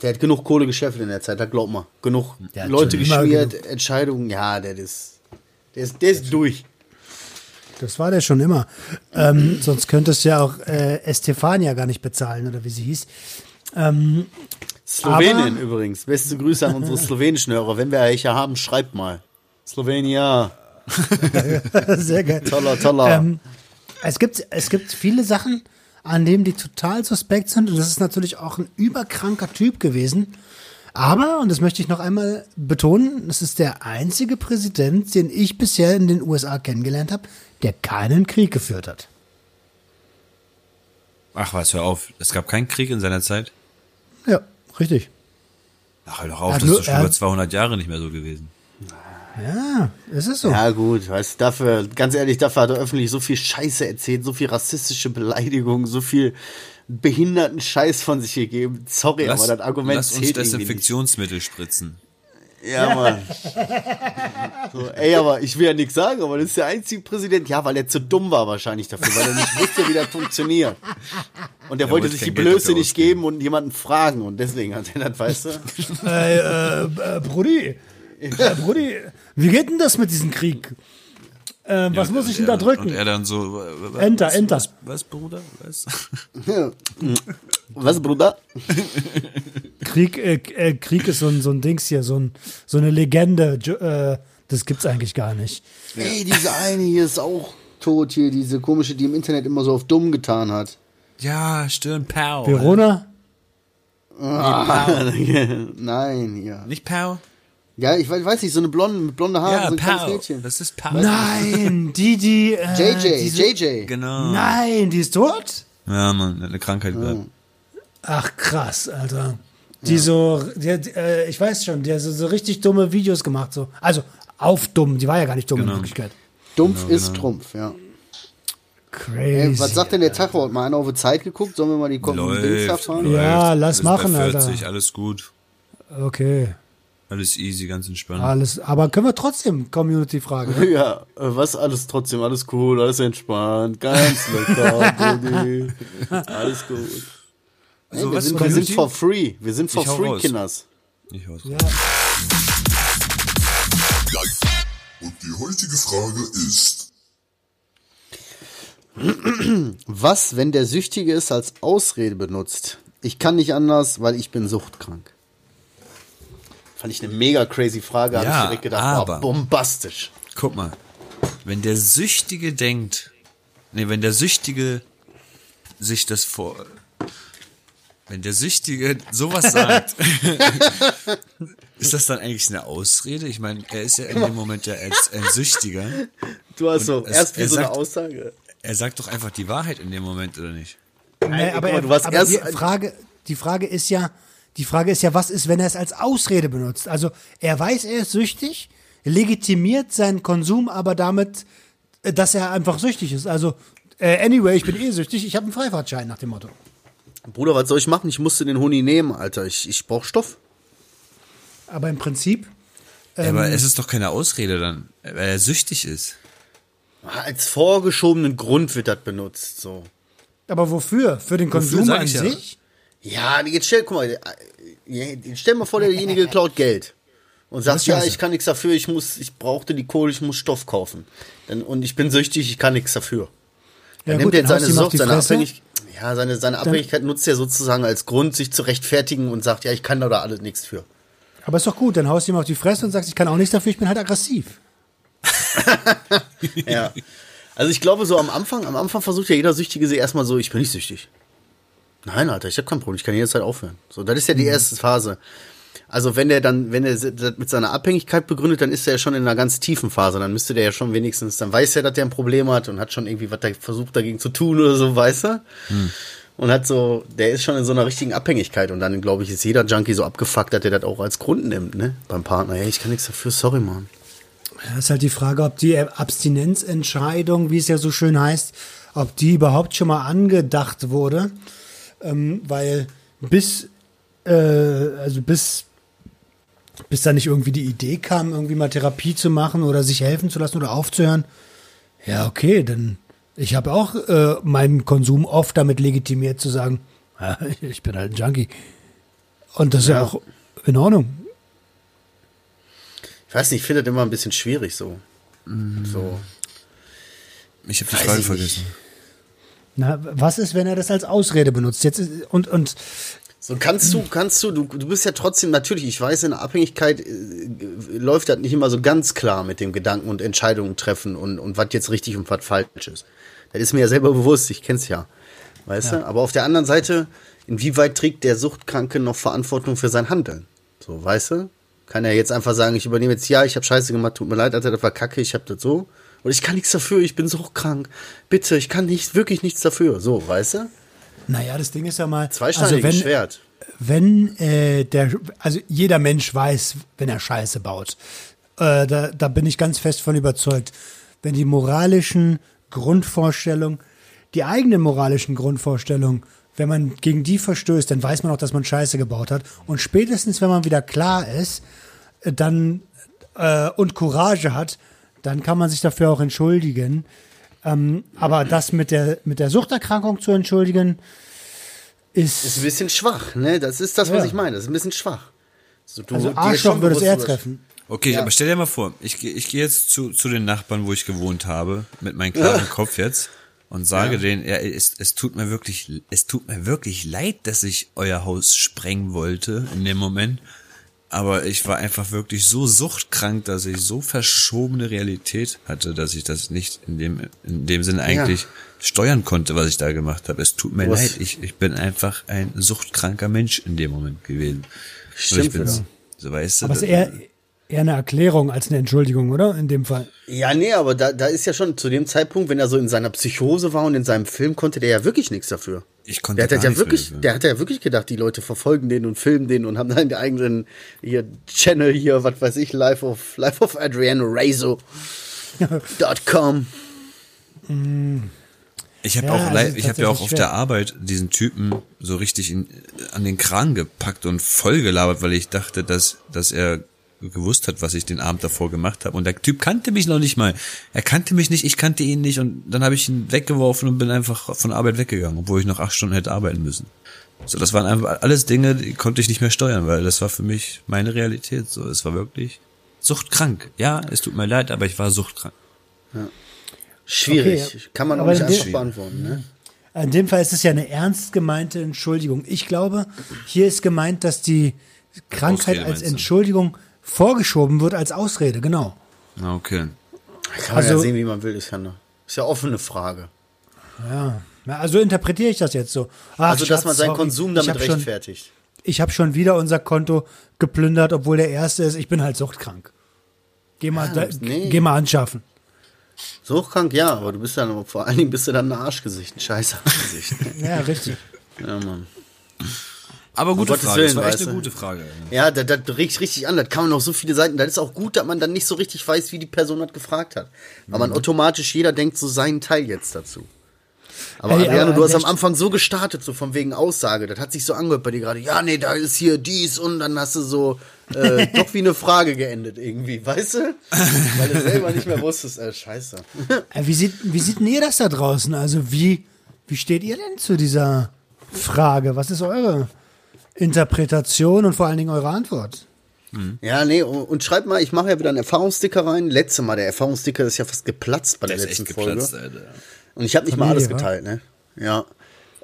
Der hat genug Kohle gescheffelt in der Zeit, da glaub mal. Genug Leute geschmiert, genug. Entscheidungen, ja, der ist, der ist, der ist durch. das war der schon immer. Ähm, sonst könntest du ja auch äh, Estefania gar nicht bezahlen, oder wie sie hieß. Ähm, Slowenien Aber- übrigens. Beste Grüße an unsere slowenischen Hörer. Wenn wir welche haben, schreibt mal. Slovenia. Sehr geil. Toller, toller. Ähm, es, gibt, es gibt viele Sachen, an denen die total suspekt sind. Und das ist natürlich auch ein überkranker Typ gewesen. Aber, und das möchte ich noch einmal betonen, das ist der einzige Präsident, den ich bisher in den USA kennengelernt habe, der keinen Krieg geführt hat. Ach was, hör auf. Es gab keinen Krieg in seiner Zeit. Ja, richtig. Ach, hör doch auf, das ist nur- doch schon er über hat- 200 Jahre nicht mehr so gewesen. Ja, es ist so. Ja, gut, weißt dafür, ganz ehrlich, dafür hat er öffentlich so viel Scheiße erzählt, so viel rassistische Beleidigungen, so viel behinderten Scheiß von sich gegeben. Sorry, aber das Argument lass uns zählt irgendwie nicht. Desinfektionsmittel spritzen. Ja, Mann. So, ey, aber ich will ja nichts sagen, aber das ist der einzige Präsident. Ja, weil er zu dumm war wahrscheinlich dafür, weil er nicht wusste, wie das funktioniert. Und er Er wollte sich die Geld Blöße nicht geben und jemanden fragen. Und deswegen hat er das, weißt du? Äh, äh, äh, Brudi, äh, Brudi, wie geht denn das mit diesem Krieg? Äh, was muss ich denn da Und drücken? er dann so. äh, was- Enter, was, enter. Was, was Bruder? Was? Was, Bruder? Krieg, äh, äh, Krieg ist so ein, so ein Dings hier, so, ein, so eine Legende. Äh, das gibt's eigentlich gar nicht. Ey, diese eine hier ist auch tot hier, diese komische, die im Internet immer so auf dumm getan hat. Ja, stimmt, Pow. Verona? Nein, ja. Nicht Pow? Ja, ich weiß, nicht, so eine blonde, mit blonde Haare, Ja, so ein kleines Pow. Mädchen. Das ist Pow. Nein, die, die. Äh, JJ, diese, JJ. Genau. Nein, die ist tot? Ja, man, hat eine Krankheit gehabt. Ach krass, Alter. Die so, die, die, äh, ich weiß schon, die hat so, so richtig dumme Videos gemacht. So. Also auf dumm, die war ja gar nicht dumm in Genau. Wirklichkeit. Dumpf ist Trumpf, ja. Crazy. Ey, was sagt denn der Tachwort? Mal einer auf die Zeit geguckt? Sollen wir mal die Läuft. fahren? Ja, lass Alles machen, bei Alter. 40, alles gut. Okay, Alles easy, ganz entspannt. alles. Aber können wir trotzdem Community-Frage? Ja, äh, was alles trotzdem, alles cool, alles entspannt, ganz lecker, Brudi. Alles gut. Ey, So, wir, sind, wir Community? sind for free. Wir sind for Ich free. Kinders. Ich hau's ja. Und die heutige Frage ist, Was, wenn der Süchtige es als Ausrede benutzt? Ich kann nicht anders, weil ich bin suchtkrank. Fand ich eine mega crazy Frage, hab Ja, ich direkt gedacht, aber- boah, bombastisch. Guck mal, wenn der Süchtige denkt, nee, wenn der Süchtige sich das vor, wenn der Süchtige sowas sagt, ist das dann eigentlich eine Ausrede? Ich meine, er ist ja in dem Moment ja als ein Süchtiger. Du hast so, es- erst wie er so eine sagt- Aussage. Er sagt doch einfach die Wahrheit in dem Moment, oder nicht? Nee, aber warst aber erst die Frage, die Frage ist ja, die Frage ist ja, was ist, wenn er es als Ausrede benutzt? Also er weiß, er ist süchtig, legitimiert seinen Konsum, aber damit, äh, dass er einfach süchtig ist. Also äh, anyway, ich bin eh süchtig, ich habe einen Freifahrtschein nach dem Motto. Bruder, was soll ich machen? Ich musste den Huni nehmen, Alter. Ich, ich brauch Stoff. Aber im Prinzip, Ähm. aber es ist doch keine Ausrede dann, weil er süchtig ist. Als vorgeschobenen Grund wird das benutzt, so. aber wofür? Für den Konsum an ich ja. Ja, jetzt stell, guck mal, äh, stell mal vor, derjenige klaut Geld und sagt, ja, ich kann nichts dafür, ich muss, ich brauchte die Kohle, ich muss Stoff kaufen. Dann, und ich bin süchtig, ich kann nichts dafür. Ja, Er gut, nimmt dann haust seine Sucht, seine. Abhängigkeit, ja, seine, seine Abhängigkeit nutzt er sozusagen als Grund, sich zu rechtfertigen und sagt, ja, ich kann da da alles nichts für. Aber ist doch gut, dann haust du ihm auf die Fresse und sagst, ich kann auch nichts dafür, ich bin halt aggressiv. Ja. Also ich glaube, so am Anfang, am Anfang versucht ja jeder Süchtige sich erstmal so, ich bin nicht süchtig. Nein, Alter, ich habe kein Problem, ich kann jederzeit aufhören. So, das ist ja die erste Phase. Also wenn der dann, wenn er das mit seiner Abhängigkeit begründet, dann ist er ja schon in einer ganz tiefen Phase. Dann müsste der ja schon wenigstens, dann weiß er, dass der ein Problem hat und hat schon irgendwie was der versucht dagegen zu tun oder so, weiß er. Und hat so, der ist schon in so einer richtigen Abhängigkeit. Und dann, glaube ich, ist jeder Junkie so abgefuckt, dass der das auch als Grund nimmt, ne? Beim Partner. Hey, ich kann nichts dafür, sorry, Mann. Ja, ist halt die Frage, ob die Abstinenzentscheidung, wie es ja so schön heißt, ob die überhaupt schon mal angedacht wurde. Ähm, weil bis, äh, also bis, bis da nicht irgendwie die Idee kam, irgendwie mal Therapie zu machen oder sich helfen zu lassen oder aufzuhören. Ja, okay, dann ich habe auch äh, meinen Konsum oft damit legitimiert zu sagen, ja, ich bin halt ein Junkie. Und das ist ja auch in Ordnung. Ich weiß nicht, ich finde das immer ein bisschen schwierig so. So. Ich habe die Frage vergessen. Na, was ist, wenn er das als Ausrede benutzt? Jetzt ist, und, und So kannst du, kannst du, du, du bist ja trotzdem natürlich, ich weiß, in der Abhängigkeit äh, läuft das nicht immer so ganz klar mit dem Gedanken und Entscheidungen treffen und, und was jetzt richtig und was falsch ist. Das ist mir ja selber bewusst, ich kenn's ja. Weißt du? Aber auf der anderen Seite, inwieweit trägt der Suchtkranke noch Verantwortung für sein Handeln? So, weißt du? Kann er jetzt einfach sagen, ich übernehme jetzt, ja, ich habe Scheiße gemacht, tut mir leid, Alter, das war kacke, ich hab das so. Und ich kann nichts dafür, ich bin suchtkrank. Bitte, ich kann nicht, wirklich nichts dafür. So, weißt du? Naja, das Ding ist ja mal. Zweischneidiges also wenn, Schwert. wenn äh, der, also jeder Mensch weiß, wenn er Scheiße baut. Äh, da, da bin ich ganz fest von überzeugt. Wenn die moralischen Grundvorstellungen, die eigenen moralischen Grundvorstellungen, wenn man gegen die verstößt, dann weiß man auch, dass man Scheiße gebaut hat. Und spätestens, wenn man wieder klar ist, äh, dann äh, und Courage hat, dann kann man sich dafür auch entschuldigen. Ähm, aber das mit der mit der Suchterkrankung zu entschuldigen, ist, ist ein bisschen schwach, ne? Das ist das, was Ja. ich meine. Das ist ein bisschen schwach. So, du, also Arschloch würde es eher treffen. Okay, Ja. aber stell dir mal vor, ich, geh- ich gehe jetzt zu, zu den Nachbarn, wo ich gewohnt habe, mit meinem klaren Kopf jetzt und sage denen, ja, es, es tut mir wirklich, es tut mir wirklich leid, dass ich euer Haus sprengen wollte in dem Moment. Aber ich war einfach wirklich so suchtkrank, dass ich so verschobene Realität hatte, dass ich das nicht in dem, in dem Sinne eigentlich steuern konnte, was ich da gemacht habe. Es tut mir Was- leid, ich, ich bin einfach ein suchtkranker Mensch in dem Moment gewesen. Stimmt ich bin, so weißt du. Aber es das- ist eher, eher eine Erklärung als eine Entschuldigung, oder? In dem Fall. Ja, nee, aber da, da ist ja schon zu dem Zeitpunkt, wenn er so in seiner Psychose war und in seinem Film, konnte der ja wirklich nichts dafür. Ich konnte Der hat gar ja wirklich, mehr der hat ja wirklich gedacht, die Leute verfolgen den und filmen den und haben dann den eigenen hier Channel hier, was weiß ich, Life of Life of Adriano Razo. .com. Ich habe Ja, auch, also ich habe ja auch auf schwer. der Arbeit diesen Typen so richtig in, an den Kran gepackt und vollgelabert, weil ich dachte, dass, dass er gewusst hat, was ich den Abend davor gemacht habe. Und der Typ kannte mich noch nicht mal. Er kannte mich nicht, ich kannte ihn nicht. Und dann habe ich ihn weggeworfen und bin einfach von Arbeit weggegangen, obwohl ich noch acht Stunden hätte arbeiten müssen. So, das waren einfach alles Dinge, die konnte ich nicht mehr steuern, weil das war für mich meine Realität. So, es war wirklich suchtkrank. Ja, es tut mir leid, aber ich war suchtkrank. Schwierig. Okay, Kann man auch aber nicht einfach beantworten, ne? In dem Fall ist es ja eine ernst gemeinte Entschuldigung. Ich glaube, hier ist gemeint, dass die Krankheit als du? Vorgeschoben wird als Ausrede, genau. Okay. Kann man ja Also- sehen, wie man will, ist ja eine, ist ja offene Frage. Ja. Ja, Also interpretiere ich das jetzt so. Ach, Also, dass Schatz, man seinen sorry, Konsum ich damit schon, rechtfertigt. Ich habe schon wieder unser Konto geplündert, obwohl der erste ist, ich bin halt suchtkrank. Geh mal, da, nee. geh mal anschaffen. Suchtkrank, ja, aber du bist dann, vor allen Dingen bist du dann ein Arschgesicht, ein scheiß Arschgesicht. Ja, richtig. ja, Mann. Aber gute Frage. Willen, das war echt eine gute Frage. Ja, das, das riecht richtig an. Das kann man auf so viele Seiten. Das ist auch gut, dass man dann nicht so richtig weiß, wie die Person das gefragt hat. Weil man automatisch, jeder denkt so seinen Teil jetzt dazu. Aber Ey, Adriano, aber du hast am Anfang so gestartet, so von wegen Aussage. Das hat sich so angehört bei dir gerade. Ja, nee, da ist hier dies und dann hast du so äh, doch wie eine Frage geendet irgendwie, weißt du? Weil du selber nicht mehr wusstest. Äh, scheiße. Äh, Wie sieht, wie sieht denn ihr das da draußen? Also wie, wie steht ihr denn zu dieser Frage? Was ist eure Interpretation und vor allen Dingen eure Antwort? Ja, nee, und, und schreib mal, ich mache ja wieder einen Erfahrungssticker rein. Letzte Mal, der Erfahrungssticker ist ja fast geplatzt bei der, Der ist letzten echt geplatzt, Folge. Alter. Und ich habe nicht mal Familie, alles wa? geteilt, ne? Ja.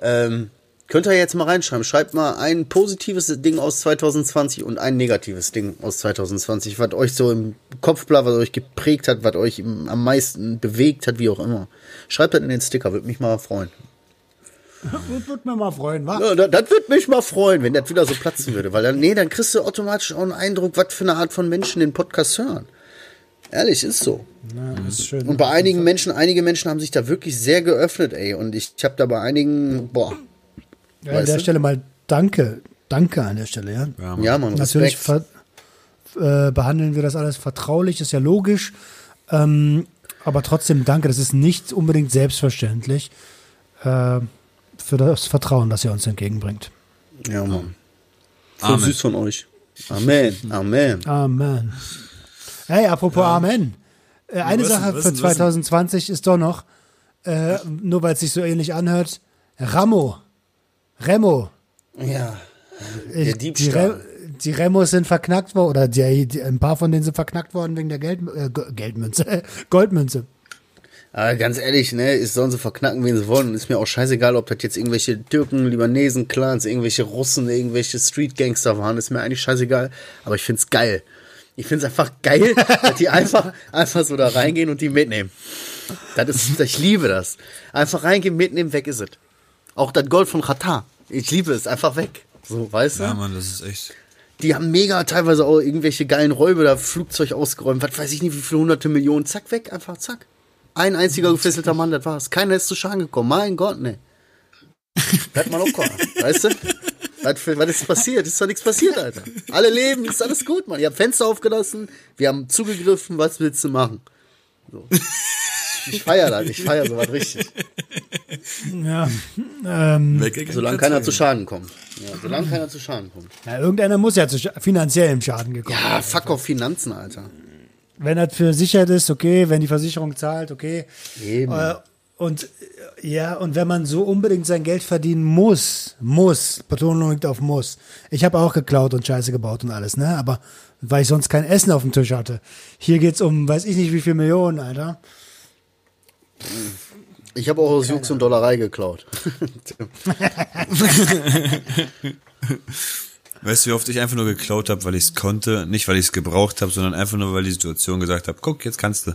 Ähm, könnt ihr jetzt mal reinschreiben. Schreibt mal ein positives Ding aus 2020 und ein negatives Ding aus 2020, was euch so im Kopf bleibt, was euch geprägt hat, was euch am meisten bewegt hat, wie auch immer. Schreibt das in den Sticker, würde mich mal freuen. Das würde mir mal freuen, wa? Ja, das, würde mich mal freuen, wenn das wieder so platzen würde, weil dann, nee, dann kriegst du automatisch auch einen Eindruck, was für eine Art von Menschen den Podcast hören. Ehrlich, ist so. Ja, ist schön. Und bei einigen Menschen, einige Menschen haben sich da wirklich sehr geöffnet, ey. Und ich, ich habe da bei einigen, boah, ja, an der du? Stelle mal danke. Danke an der Stelle, ja. Ja, Mann. ja, man, Natürlich Respekt. ver, äh, behandeln wir das alles vertraulich, ist ja logisch. Ähm, aber trotzdem danke, das ist nicht unbedingt selbstverständlich äh, für das Vertrauen, das ihr uns entgegenbringt. Ja, Mann. Voll Amen. süß von euch. Amen. Amen. Amen. Hey, apropos Amen. Äh, eine was- Sache was- für was- 2020 ist doch noch, äh, nur weil es sich so ähnlich anhört, Ramo. Remo. Ja. Der die, Diebstahl. Re die Remos sind verknackt worden, oder die, die, ein paar von denen sind verknackt worden wegen der Geld, äh, Geldmünze, Goldmünze. Aber ganz ehrlich, ne, ist sollen sie verknacken, wen sie wollen. Ist mir auch scheißegal, ob das jetzt irgendwelche Türken, Libanesen, Clans, irgendwelche Russen, irgendwelche Street-Gangster waren. Ist mir eigentlich scheißegal. Aber ich find's geil. Ich find's einfach geil, dass die einfach, einfach so da reingehen und die mitnehmen. Das ist, ich liebe das. Einfach reingehen, mitnehmen, weg ist es. Auch das Gold von Katar. Ich liebe es, einfach weg. So, weißt du? Ja, Mann, das ist echt. Die haben mega teilweise auch irgendwelche geilen Räuber, da Flugzeug ausgeräumt, was weiß ich nicht, wie viele hunderte Millionen, zack, weg, einfach zack. Ein einziger gefesselter Mann, das war's. Keiner ist zu Schaden gekommen, mein Gott, ne. Bleib mal locker, weißt du? Was, was ist passiert? Ist doch nichts passiert, Alter. Alle leben, ist alles gut, Mann. Ihr habt Fenster aufgelassen, wir haben zugegriffen, was willst du machen? So. Ich feier das, ich feier sowas richtig. Ja, ähm, Solange keiner zu Schaden kommt. Ja, solange keiner zu Schaden kommt. ja, irgendeiner muss ja zu finanziellem Schaden gekommen. Ja, fuck auf Finanzen, Alter. Wenn das versichert ist, okay, wenn die Versicherung zahlt, okay. Eben. Äh, und äh, ja, und wenn man so unbedingt sein Geld verdienen muss, muss, Betonung liegt auf muss. Ich habe auch geklaut und Scheiße gebaut und alles, ne? Aber weil ich sonst kein Essen auf dem Tisch hatte. Hier geht's um, weiß ich nicht, wie viel Millionen, Alter. Ich habe auch aus Jux und Dollerei geklaut. Weißt du, wie oft ich einfach nur geklaut habe, weil ich es konnte, nicht weil ich es gebraucht habe, sondern einfach nur, weil die Situation gesagt hat, guck, jetzt kannst du.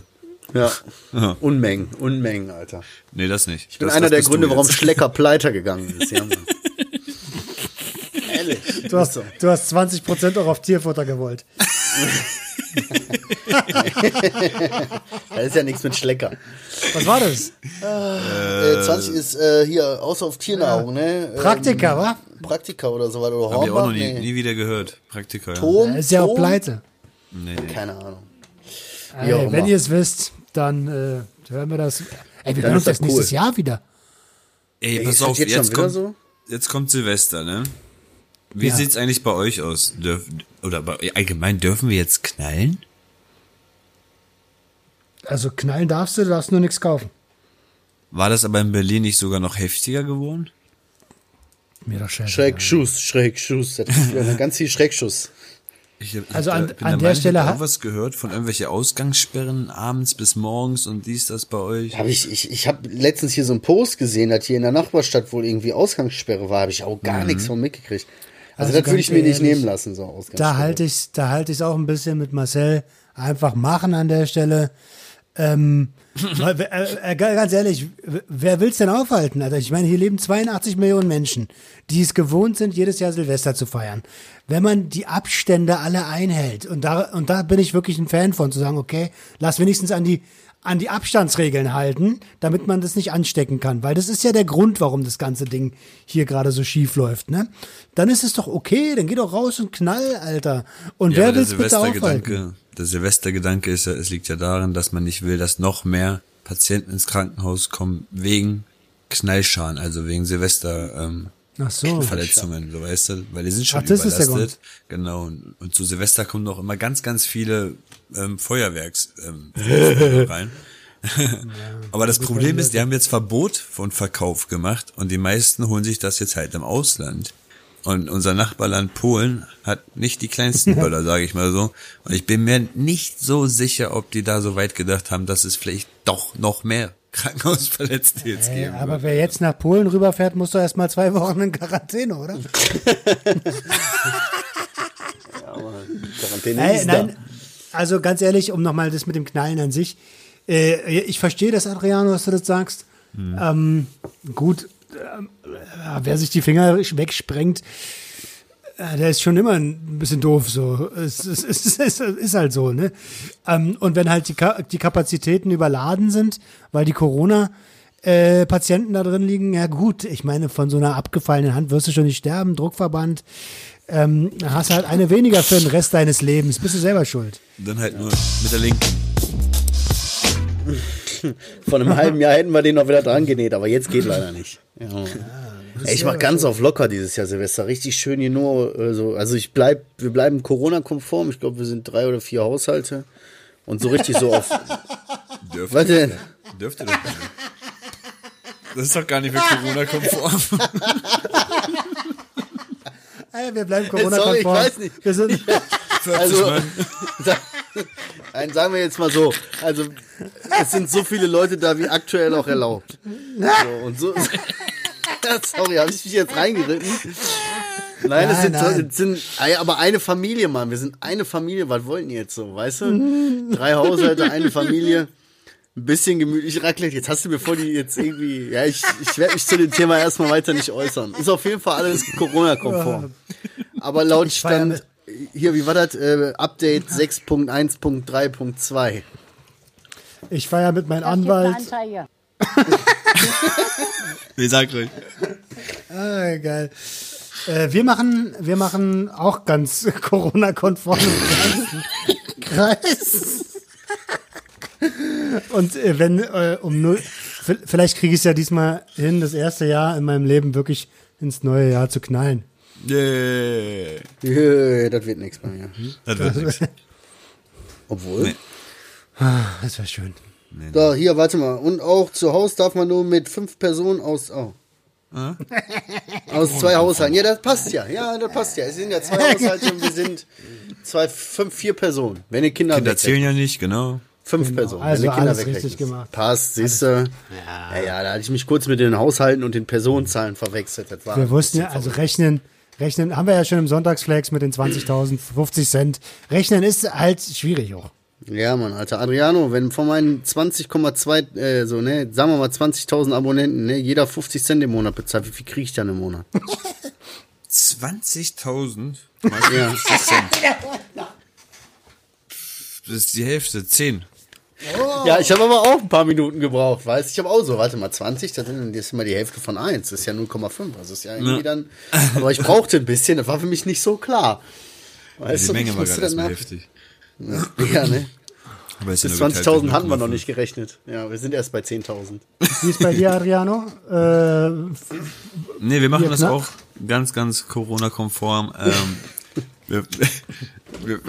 Ja. Ja. Unmengen, Unmengen, Alter. Nee, das nicht. Ich bin das, einer das der Gründe, warum. Schlecker pleite gegangen ist. Ja. Ehrlich. Du hast, du hast 20 Prozent auch auf Tierfutter gewollt. Da ist ja nichts mit Schlecker. Was war das? Äh, 20 ist äh, hier, außer auf Tiernahrung, ne? Ähm, Praktika, wa? Praktika oder so weiter. Oder Hab ich auch noch nie, nee. nie wieder gehört. Praktiker, ja. Tom, ist ja auch Tom? pleite. Nee, nee. Keine Ahnung. Ey, auch wenn ihr es wisst, dann äh, hören wir das. Ey, wir hören uns das das nächstes cool. Jahr wieder. Ey, Ey, pass das auf, jetzt jetzt, kommt, so? jetzt kommt Silvester, ne? Wie Ja. sieht's eigentlich bei euch aus? Dürf, oder allgemein dürfen wir jetzt knallen? Also knallen darfst du, du darfst nur nichts kaufen. War das aber in Berlin nicht sogar noch heftiger geworden? Mir doch scheiße. Schreckschuss, Schreckschuss. Das ist wieder ganz viel Schreckschuss. Ich hab, Also ich an- bin an der Meinung, Stelle ich hab hat- irgendwas gehört von irgendwelche Ausgangssperren abends bis morgens und dies, das bei euch. Hab ich ich, ich habe letztens hier so einen Post gesehen, dass hier in der Nachbarstadt wohl irgendwie Ausgangssperre war. Habe ich auch gar nichts von mitgekriegt. Also, Also das würde ich mir nicht ehrlich, nehmen lassen, so Ausgangssperre. Da halte ich da halte ich auch ein bisschen mit Marcel. Einfach machen an der Stelle. Ähm, äh, äh, ganz ehrlich, wer will's denn aufhalten? Also ich meine, hier leben 82 Millionen Menschen, die es gewohnt sind, jedes Jahr Silvester zu feiern. Wenn man die Abstände alle einhält, und da, und da bin ich wirklich ein Fan von, zu sagen, okay, lass wenigstens an die, an die Abstandsregeln halten, damit man das nicht anstecken kann. Weil das ist ja der Grund, warum das ganze Ding hier gerade so schief läuft, ne? Dann ist es doch okay, dann geh doch raus und knall, Alter. Und Ja, wer will's bitte aufhalten? Silvestergedanke, der Silvestergedanke ist ja, es liegt ja darin, dass man nicht will, dass noch mehr Patienten ins Krankenhaus kommen wegen Knallschaden, also wegen Silvester ähm, Ach so. Verletzungen, so weißt du, weil die sind schon Ach, das ist der überlastet. Genau. Und, und zu Silvester kommen noch immer ganz, ganz viele ähm, Feuerwerks ähm, rein. Aber das Problem ist, die haben jetzt Verbot von Verkauf gemacht und die meisten holen sich das jetzt halt im Ausland. Und unser Nachbarland Polen hat nicht die kleinsten Böller, sage ich mal so. Und ich bin mir nicht so sicher, ob die da so weit gedacht haben, dass es vielleicht doch noch mehr Krankenhausverletzte jetzt Ey, geben aber wer jetzt nach Polen rüberfährt, muss doch erstmal zwei Wochen in Quarantäne, oder? Quarantäne Nein, ist nein. Also ganz ehrlich, um nochmal das mit dem Knallen an sich. Äh, ich verstehe das, Adriano, was du das sagst. Ähm, gut, äh, wer sich die Finger wegsprengt, äh, der ist schon immer ein bisschen doof so. Es, es, es, es ist halt so, ne? Ähm, und wenn halt die, Ka die Kapazitäten überladen sind, weil die Corona äh, Patienten da drin liegen, ja gut, ich meine, von so einer abgefallenen Hand wirst du schon nicht sterben, Druckverband, ähm, hast du halt eine weniger für den Rest deines Lebens, bist du selber schuld. Dann halt nur mit der linken. Vor einem halben Jahr hätten wir den noch wieder dran genäht, aber jetzt geht leider nicht. Ja. Ey, ich mach ganz auf locker dieses Jahr Silvester. Richtig schön hier nur äh, so. Also ich bleib, wir bleiben Corona-konform. Ich glaube, wir sind drei oder vier Haushalte. Und so richtig so auf. Dürfte, Was denn? dürfte das nicht. Das ist doch gar nicht mehr Corona-konform. Ey, wir bleiben Sorry, ich Corona-konform. weiß nicht. Wir sind, 40 Also, Mann. sagen wir jetzt mal so. Also, es sind so viele Leute da, wie aktuell auch erlaubt. So, und so. Sorry, habe ich mich jetzt reingeritten? Nein, es Nein, sind, nein. es sind aber eine Familie, Mann. Wir sind eine Familie. Was wollten die jetzt so, weißt du? Drei Haushalte, eine Familie. Ein bisschen gemütlich Raclette. Jetzt hast du mir vor die jetzt irgendwie. Ja, ich, ich werde mich zu dem Thema erstmal weiter nicht äußern. Ist auf jeden Fall alles Corona-konform. Aber laut Stand. Hier, wie war das? Äh, Update 6.1.3.2. Ich feiere mit meinem Anwalt. Wie sagt euch? Ah, geil. Äh, wir machen, wir machen auch ganz Corona-konform Kreis. Und äh, wenn äh, um null, vielleicht kriege ich es ja diesmal hin, das erste Jahr in meinem Leben wirklich ins neue Jahr zu knallen. Yeah. Jö, das wird nichts bei mir. Das wird nix. Obwohl. Nee. Das wäre schön. Da, hier, warte mal. Und auch zu Hause darf man nur mit fünf Personen aus. Oh. Aus zwei Haushalten. Ja, das passt ja. Ja, das passt ja. Es sind ja zwei Haushalte und wir sind zwei, fünf, vier Personen. Wenn ihr Kinder, Kinder zählen ja nicht, genau. Fünf Personen. Also wenn ihr Kinder alles richtig gemacht. Passt, siehst du. Ja. ja, da hatte ich mich kurz mit den Haushalten und den Personenzahlen verwechselt. Das war Wir wussten ja, also rechnen, rechnen, haben wir ja schon im Sonntagsflex mit den 20.000, 50 Cent. Rechnen ist halt schwierig auch. Ja, Mann, Alter. Adriano, wenn von meinen 20,2, äh, so, ne, sagen wir mal 20.000 Abonnenten, ne, jeder 50 Cent im Monat bezahlt, wie viel kriege ich dann im Monat? 20.000 mal Ja. 50 Cent. Das ist die Hälfte, 10. Ja, ich habe aber auch ein paar Minuten gebraucht, weißt Ich habe auch so, warte mal, 20, das sind- das ist immer die Hälfte von 1, das ist ja 0,5, also ist ja irgendwie Ja. dann, aber ich brauchte ein bisschen, das war für mich nicht so klar. Weißt Die Menge ich war gerade erstmal heftig. Ja, ne? Bis ja nur geteilt 20.000 durch hatten wir noch 0,5. nicht gerechnet. Ja, wir sind erst bei 10.000. Wie ist bei dir, Adriano? Äh, Nee, wir machen das knapp. auch ganz, ganz Corona-konform. Ähm, wir,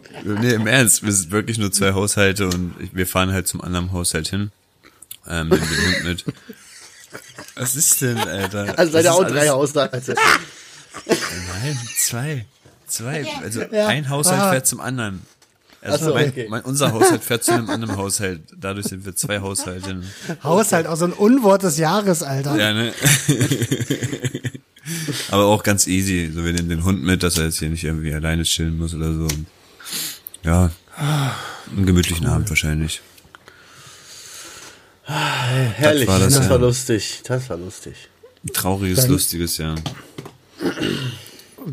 nee, im Ernst, wir sind wirklich nur zwei Haushalte und wir fahren halt zum anderen Haushalt hin. Ähm, nehmen den Hund mit. Was ist denn, Alter? Also seid ihr auch drei Haushalte. Nein, zwei. Zwei. Also Ja. ein Haushalt Ah. fährt zum anderen. Also so, mein, okay. mein, unser Haushalt fährt zu einem anderen Haushalt. Dadurch sind wir zwei Haushalte. Haushalt, auch so ein Unwort des Jahres, Alter. Ja, ne? Aber auch ganz easy. So, wir nehmen den Hund mit, dass er jetzt hier nicht irgendwie alleine chillen muss oder so. Ja, einen gemütlichen Abend wahrscheinlich. Herrlich, war das, das, war ja. lustig. Das war lustig. Ein trauriges, Dann- lustiges Jahr.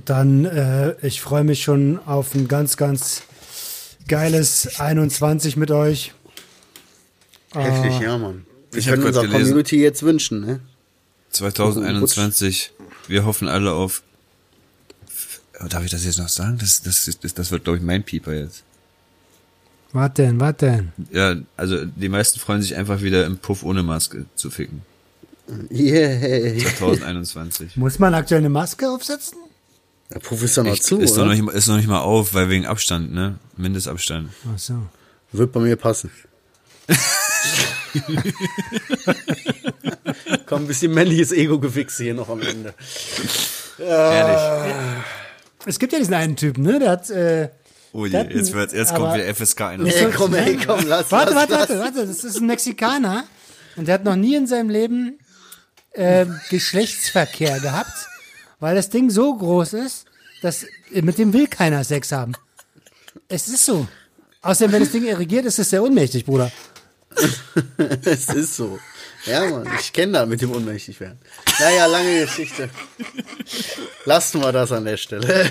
Dann, äh, ich freue mich schon auf ein ganz, ganz geiles 21 mit euch. Heftig, ja, Mann. Wir Ich grad unserer gelesen. Community jetzt wünschen, ne? 2021, wir hoffen alle auf. Darf ich das jetzt noch sagen? Das, das, das, das wird, glaube ich, mein Pieper jetzt. Was denn, was denn? Ja, also die meisten freuen sich einfach wieder im Puff ohne Maske zu ficken. Yeah. 2021. Muss man aktuell eine Maske aufsetzen? Der Puff ist doch noch Echt? zu, ist, noch oder? nicht, mal- ist noch nicht mal auf, weil wegen Abstand, ne? Mindestabstand. Ach so. Wird bei mir passen. Komm, ein bisschen männliches Ego-Gewichse hier noch am Ende. Ehrlich. Es gibt ja diesen einen Typen, ne? Der hat, äh, Oh je, Der hat jetzt, wird, jetzt kommt wieder FSK ein. Ey, komm, ey, komm, lass, Warte, lass, warte, lass. warte, warte, das ist ein Mexikaner und der hat noch nie in seinem Leben ähm, Geschlechtsverkehr gehabt, weil das Ding so groß ist, dass mit dem will keiner Sex haben. Es ist so. Außerdem, wenn das Ding irrigiert, ist es sehr unmächtig, Bruder. Es ist so. Ja, Mann, ich kenne da mit dem unmächtig werden. Naja, lange Geschichte. Lassen wir das an der Stelle.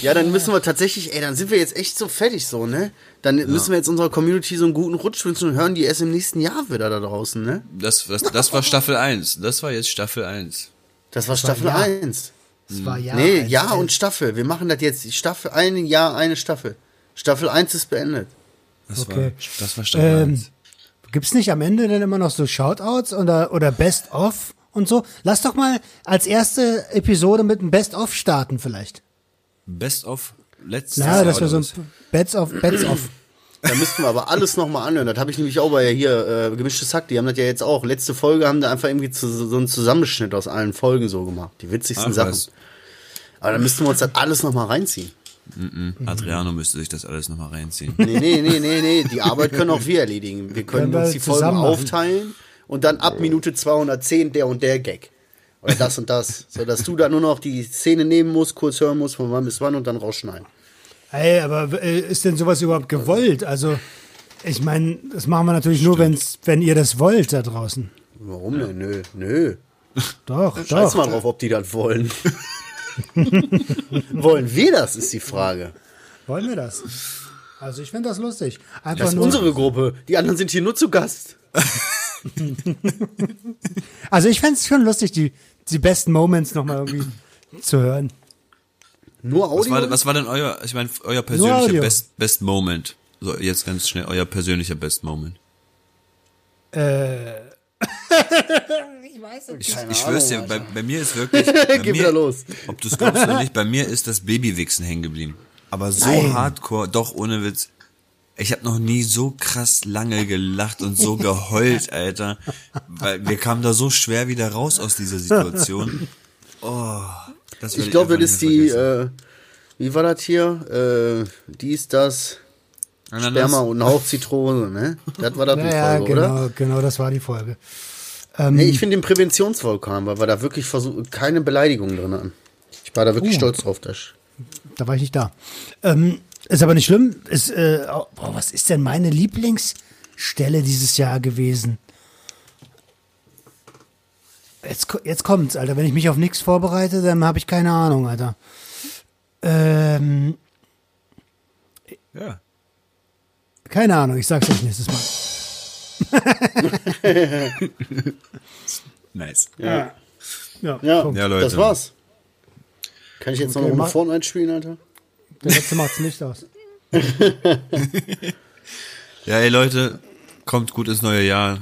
Ja, dann müssen wir tatsächlich, ey, dann sind wir jetzt echt so fertig so, ne? Dann müssen wir jetzt unserer Community so einen guten Rutsch wünschen und hören die erst im nächsten Jahr wieder da draußen, ne? Das, das, das war Staffel 1. Das war jetzt Staffel 1. Das war Staffel ja. 1. Das war ja. nee, Jahr elf. und Staffel. Wir machen das jetzt. Staffel, ein Jahr, eine Staffel. Staffel 1 ist beendet. Das Okay. war, das war Staffel Ähm, 1. Gibt's nicht am Ende dann immer noch so Shoutouts oder, oder Best-of und so? Lass doch mal als erste Episode mit einem Best-of starten vielleicht. Best of letztes Na, Jahr. das wäre so ein was? Best-of, Best-of. Da müssten wir aber alles nochmal anhören. Das habe ich nämlich auch bei hier, äh, gemischtes Hack, die haben das ja jetzt auch. Letzte Folge haben da einfach irgendwie zu, so einen Zusammenschnitt aus allen Folgen so gemacht. Die witzigsten Ach, Sachen. was. Aber dann müssten wir uns das alles nochmal reinziehen. Mhm. Adriano müsste sich das alles nochmal reinziehen. Nee, nee, nee, nee, nee. Die Arbeit können auch wir erledigen. Wir können Können wir uns die Folgen aufteilen und dann ab Minute 210 der und der Gag. Oder das und das. So dass du da nur noch die Szene nehmen musst, kurz hören musst, von wann bis wann und dann rausschneiden. Ey, aber äh, ist denn sowas überhaupt gewollt? Also, ich meine, das machen wir natürlich nur, wenn's, wenn ihr das wollt da draußen. Warum denn? Nö, nö. Doch, Scheiß doch. mal drauf, ob die das wollen. wollen wir das, ist die Frage. Wollen wir das? Also, ich finde das lustig. Einfach Das ist nur, unsere Gruppe. Die anderen sind hier nur zu Gast. also, ich fände es schon lustig, die, die besten Moments nochmal irgendwie zu hören. Nur Was Audio. war, was war denn euer, ich meine, euer persönlicher Best, Best Moment? So, jetzt ganz schnell, euer persönlicher Best Moment. Äh. Ich, Keine ich schwör's dir, bei, bei mir ist wirklich, bei Geh mir, wieder los. ob du es glaubst oder nicht, bei mir ist das Babywichsen hängen geblieben. Aber so Nein. hardcore, doch ohne Witz. Ich habe noch nie so krass lange gelacht und so geheult, Alter. Weil wir kamen da so schwer wieder raus aus dieser Situation. Oh, das Ich glaube, das ist nicht die, äh, wie war das hier? Äh, dies, das, Ananas. Sperma und ein Hauch Zitrone, ne? Das war das die Naja, Folge, oder? genau, genau, das war die Folge. Nee, ich finde den Präventionsvulkan, weil wir da wirklich versuch, keine Beleidigung drin hatten. Ich war da wirklich Uh. stolz drauf. Das. Da war ich nicht da. Ähm, ist aber nicht schlimm. Ist, äh, oh, boah, was ist denn meine Lieblingsstelle dieses Jahr gewesen? Jetzt, jetzt kommt's, Alter. Wenn ich mich auf nichts vorbereite, dann habe ich keine Ahnung, Alter. Ähm, Ja. keine Ahnung, ich sag's euch nächstes Mal. Nice. Ja, Ja, ja. Ja, Leute. das war's. Kann ich jetzt noch Okay, Runde mach- vorne einspielen, Alter? Der letzte macht's nicht aus. Ja, ey Leute, kommt gut ins neue Jahr.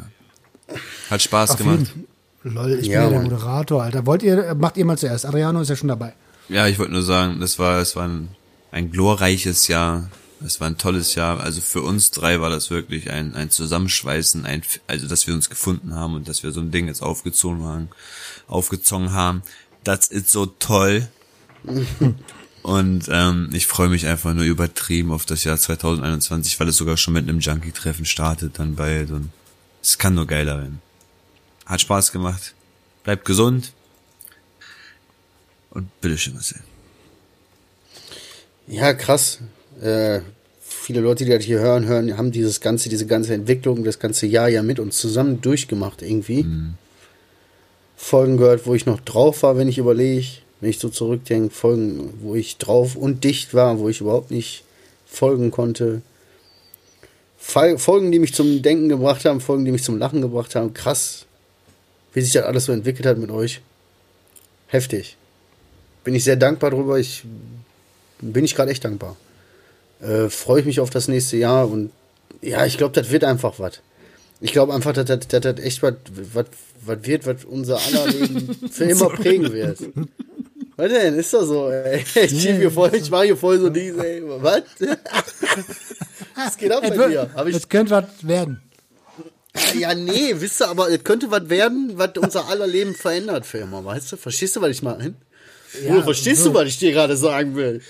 Hat Spaß Auf gemacht. jeden Lol, ich Ja, bin ja der. Moderator, Alter. Wollt ihr, macht ihr mal zuerst. Adriano ist ja schon dabei. Ja, ich wollte nur sagen, das war, es war ein, ein glorreiches Jahr. Es war ein tolles Jahr. Also für uns drei war das wirklich ein, ein Zusammenschweißen, ein, also dass wir uns gefunden haben und dass wir so ein Ding jetzt aufgezogen haben, aufgezogen haben. Das ist so toll. Und ähm, ich freue mich einfach nur übertrieben auf das Jahr 2021, weil es sogar schon mit einem Junkie-Treffen startet dann bald und es kann nur geiler werden. Hat Spaß gemacht. Bleibt gesund. Und bitteschön, Marcel. Ja, krass. Äh, viele Leute, die das hier hören, hören, haben dieses ganze, diese ganze Entwicklung, das ganze Jahr ja mit uns zusammen durchgemacht irgendwie. Folgen gehört, wo ich noch drauf war, wenn ich überlege, wenn ich so zurückdenke, Folgen, wo ich drauf und dicht war, wo ich überhaupt nicht folgen konnte. Fol- Folgen, die mich zum Denken gebracht haben, Folgen, die mich zum Lachen gebracht haben. Krass, wie sich das alles so entwickelt hat mit euch. Heftig. Bin ich sehr dankbar drüber. Ich bin ich gerade echt dankbar. Äh, Freue ich mich auf das nächste Jahr und ja, ich glaube, das wird einfach was. Ich glaube einfach, dass das echt was wird, was unser aller Leben für immer prägen wird. Was denn? Ist doch so, ey. Ich, schieb hier voll, ich mache hier voll so diese, ey. Was? Was geht ab bei dir? Hab ich, Das könnte was werden. ja, nee, wisst ihr, aber es könnte was werden, was unser aller Leben verändert für immer, weißt du? Verstehst du, was ich meine? Ja, verstehst so. du, was ich dir gerade sagen will?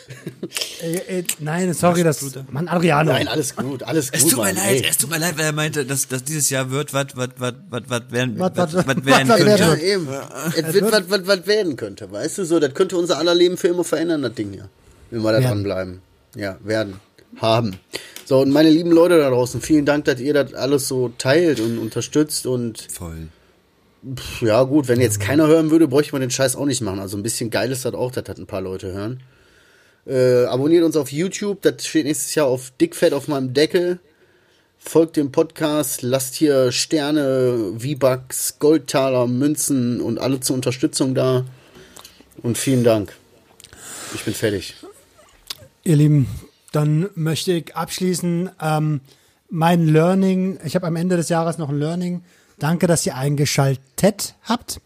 Äh, äh, nein, sorry, das. Mann, Adriano. Nein, alles gut, alles gut. Es tut mir Mann, leid, ey. es tut mir leid, weil er meinte, dass, dass dieses Jahr wird, was, was, was, was, was werden, Was, werden könnte. Ja, eben. Es wird was, was, was werden könnte, weißt du so? Das könnte unser aller Leben für immer verändern, das Ding hier. Wenn wir da Werden. dranbleiben. Ja, werden. Haben. So, und meine lieben Leute da draußen, vielen Dank, dass ihr das alles so teilt und unterstützt und Voll. Pff, ja gut, wenn jetzt keiner hören würde, bräuchte man den Scheiß auch nicht machen. Also ein bisschen geil ist das auch, das ein paar Leute hören. Äh, abonniert uns auf YouTube, das steht nächstes Jahr auf dickfett auf meinem Deckel. Folgt dem Podcast, lasst hier Sterne, V-Bucks, Goldtaler, Münzen und alle zur Unterstützung da. Und vielen Dank. Ich bin fertig. Ihr Lieben, dann möchte ich abschließen. Ähm, mein Learning, ich habe am Ende des Jahres noch ein Learning. Danke, dass ihr eingeschaltet habt.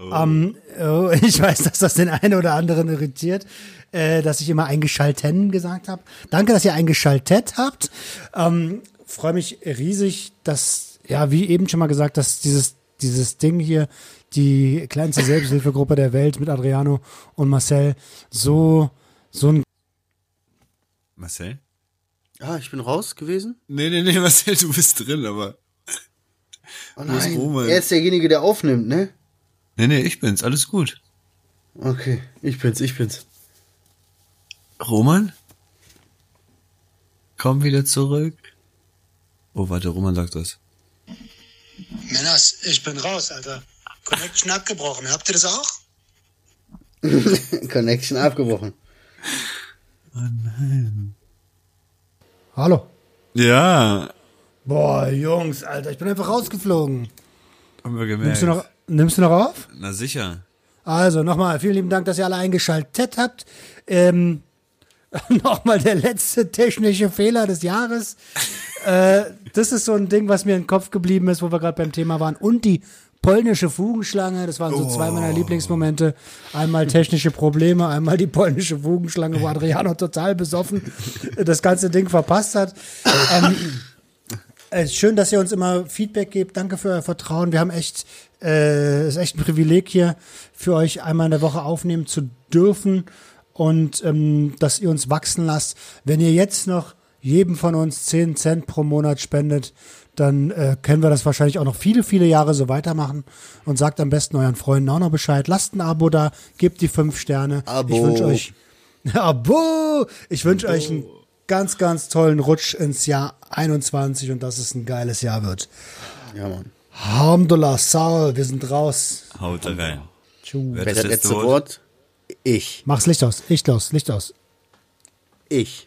Ähm, oh, ich weiß, dass das den einen oder anderen irritiert, äh, dass ich immer eingeschalten gesagt habe. Danke, dass ihr eingeschaltet habt. Ähm, Freue mich riesig, dass, ja, wie eben schon mal gesagt, dass dieses, dieses Ding hier, die kleinste Selbsthilfegruppe der Welt mit Adriano und Marcel, so, so ein Marcel? Ah, ich bin raus gewesen? Nee, nee, nee, Marcel, du bist drin, aber. Oh nein, Roman? er ist derjenige, der aufnimmt, ne? Nee, nee, ich bin's, alles gut. Okay, ich bin's, ich bin's. Roman? Komm wieder zurück. Oh, warte, Roman sagt was. Männers, ich bin raus, Alter. Connection abgebrochen. Habt ihr das auch? Connection abgebrochen. Hallo. Ja, Boah, Jungs, Alter, ich bin einfach rausgeflogen. haben wir gemerkt. Nimmst du noch, nimmst du noch auf? Na sicher. Also nochmal, vielen lieben Dank, dass ihr alle eingeschaltet habt. Ähm, nochmal der letzte technische Fehler des Jahres. äh, das ist so ein Ding, was mir im Kopf geblieben ist, wo wir gerade beim Thema waren. Und die polnische Fugenschlange, das waren so zwei meiner Lieblingsmomente. Einmal technische Probleme, einmal die polnische Fugenschlange, wo Adriano total besoffen das ganze Ding verpasst hat. Ähm, äh, schön, dass ihr uns immer Feedback gebt. Danke für euer Vertrauen. Wir haben echt, äh, ist echt ein Privileg hier für euch einmal in der Woche aufnehmen zu dürfen und ähm, dass ihr uns wachsen lasst. Wenn ihr jetzt noch jedem von uns 10 Cent pro Monat spendet, dann äh, können wir das wahrscheinlich auch noch viele, viele Jahre so weitermachen und sagt am besten euren Freunden auch noch Bescheid. Lasst ein Abo da, gebt die fünf Sterne. Abo. Ich wünsche euch Abo! Ich wünsche euch einen ganz, ganz tollen Rutsch ins Jahr 21 und dass es ein geiles Jahr wird. Ja, Mann. Alhamdulillah, Saul, wir sind raus. Haut rein. Tschu. Wer Wer das letzte Wort? Ich. Mach's Licht aus, Licht aus, Licht aus. Ich.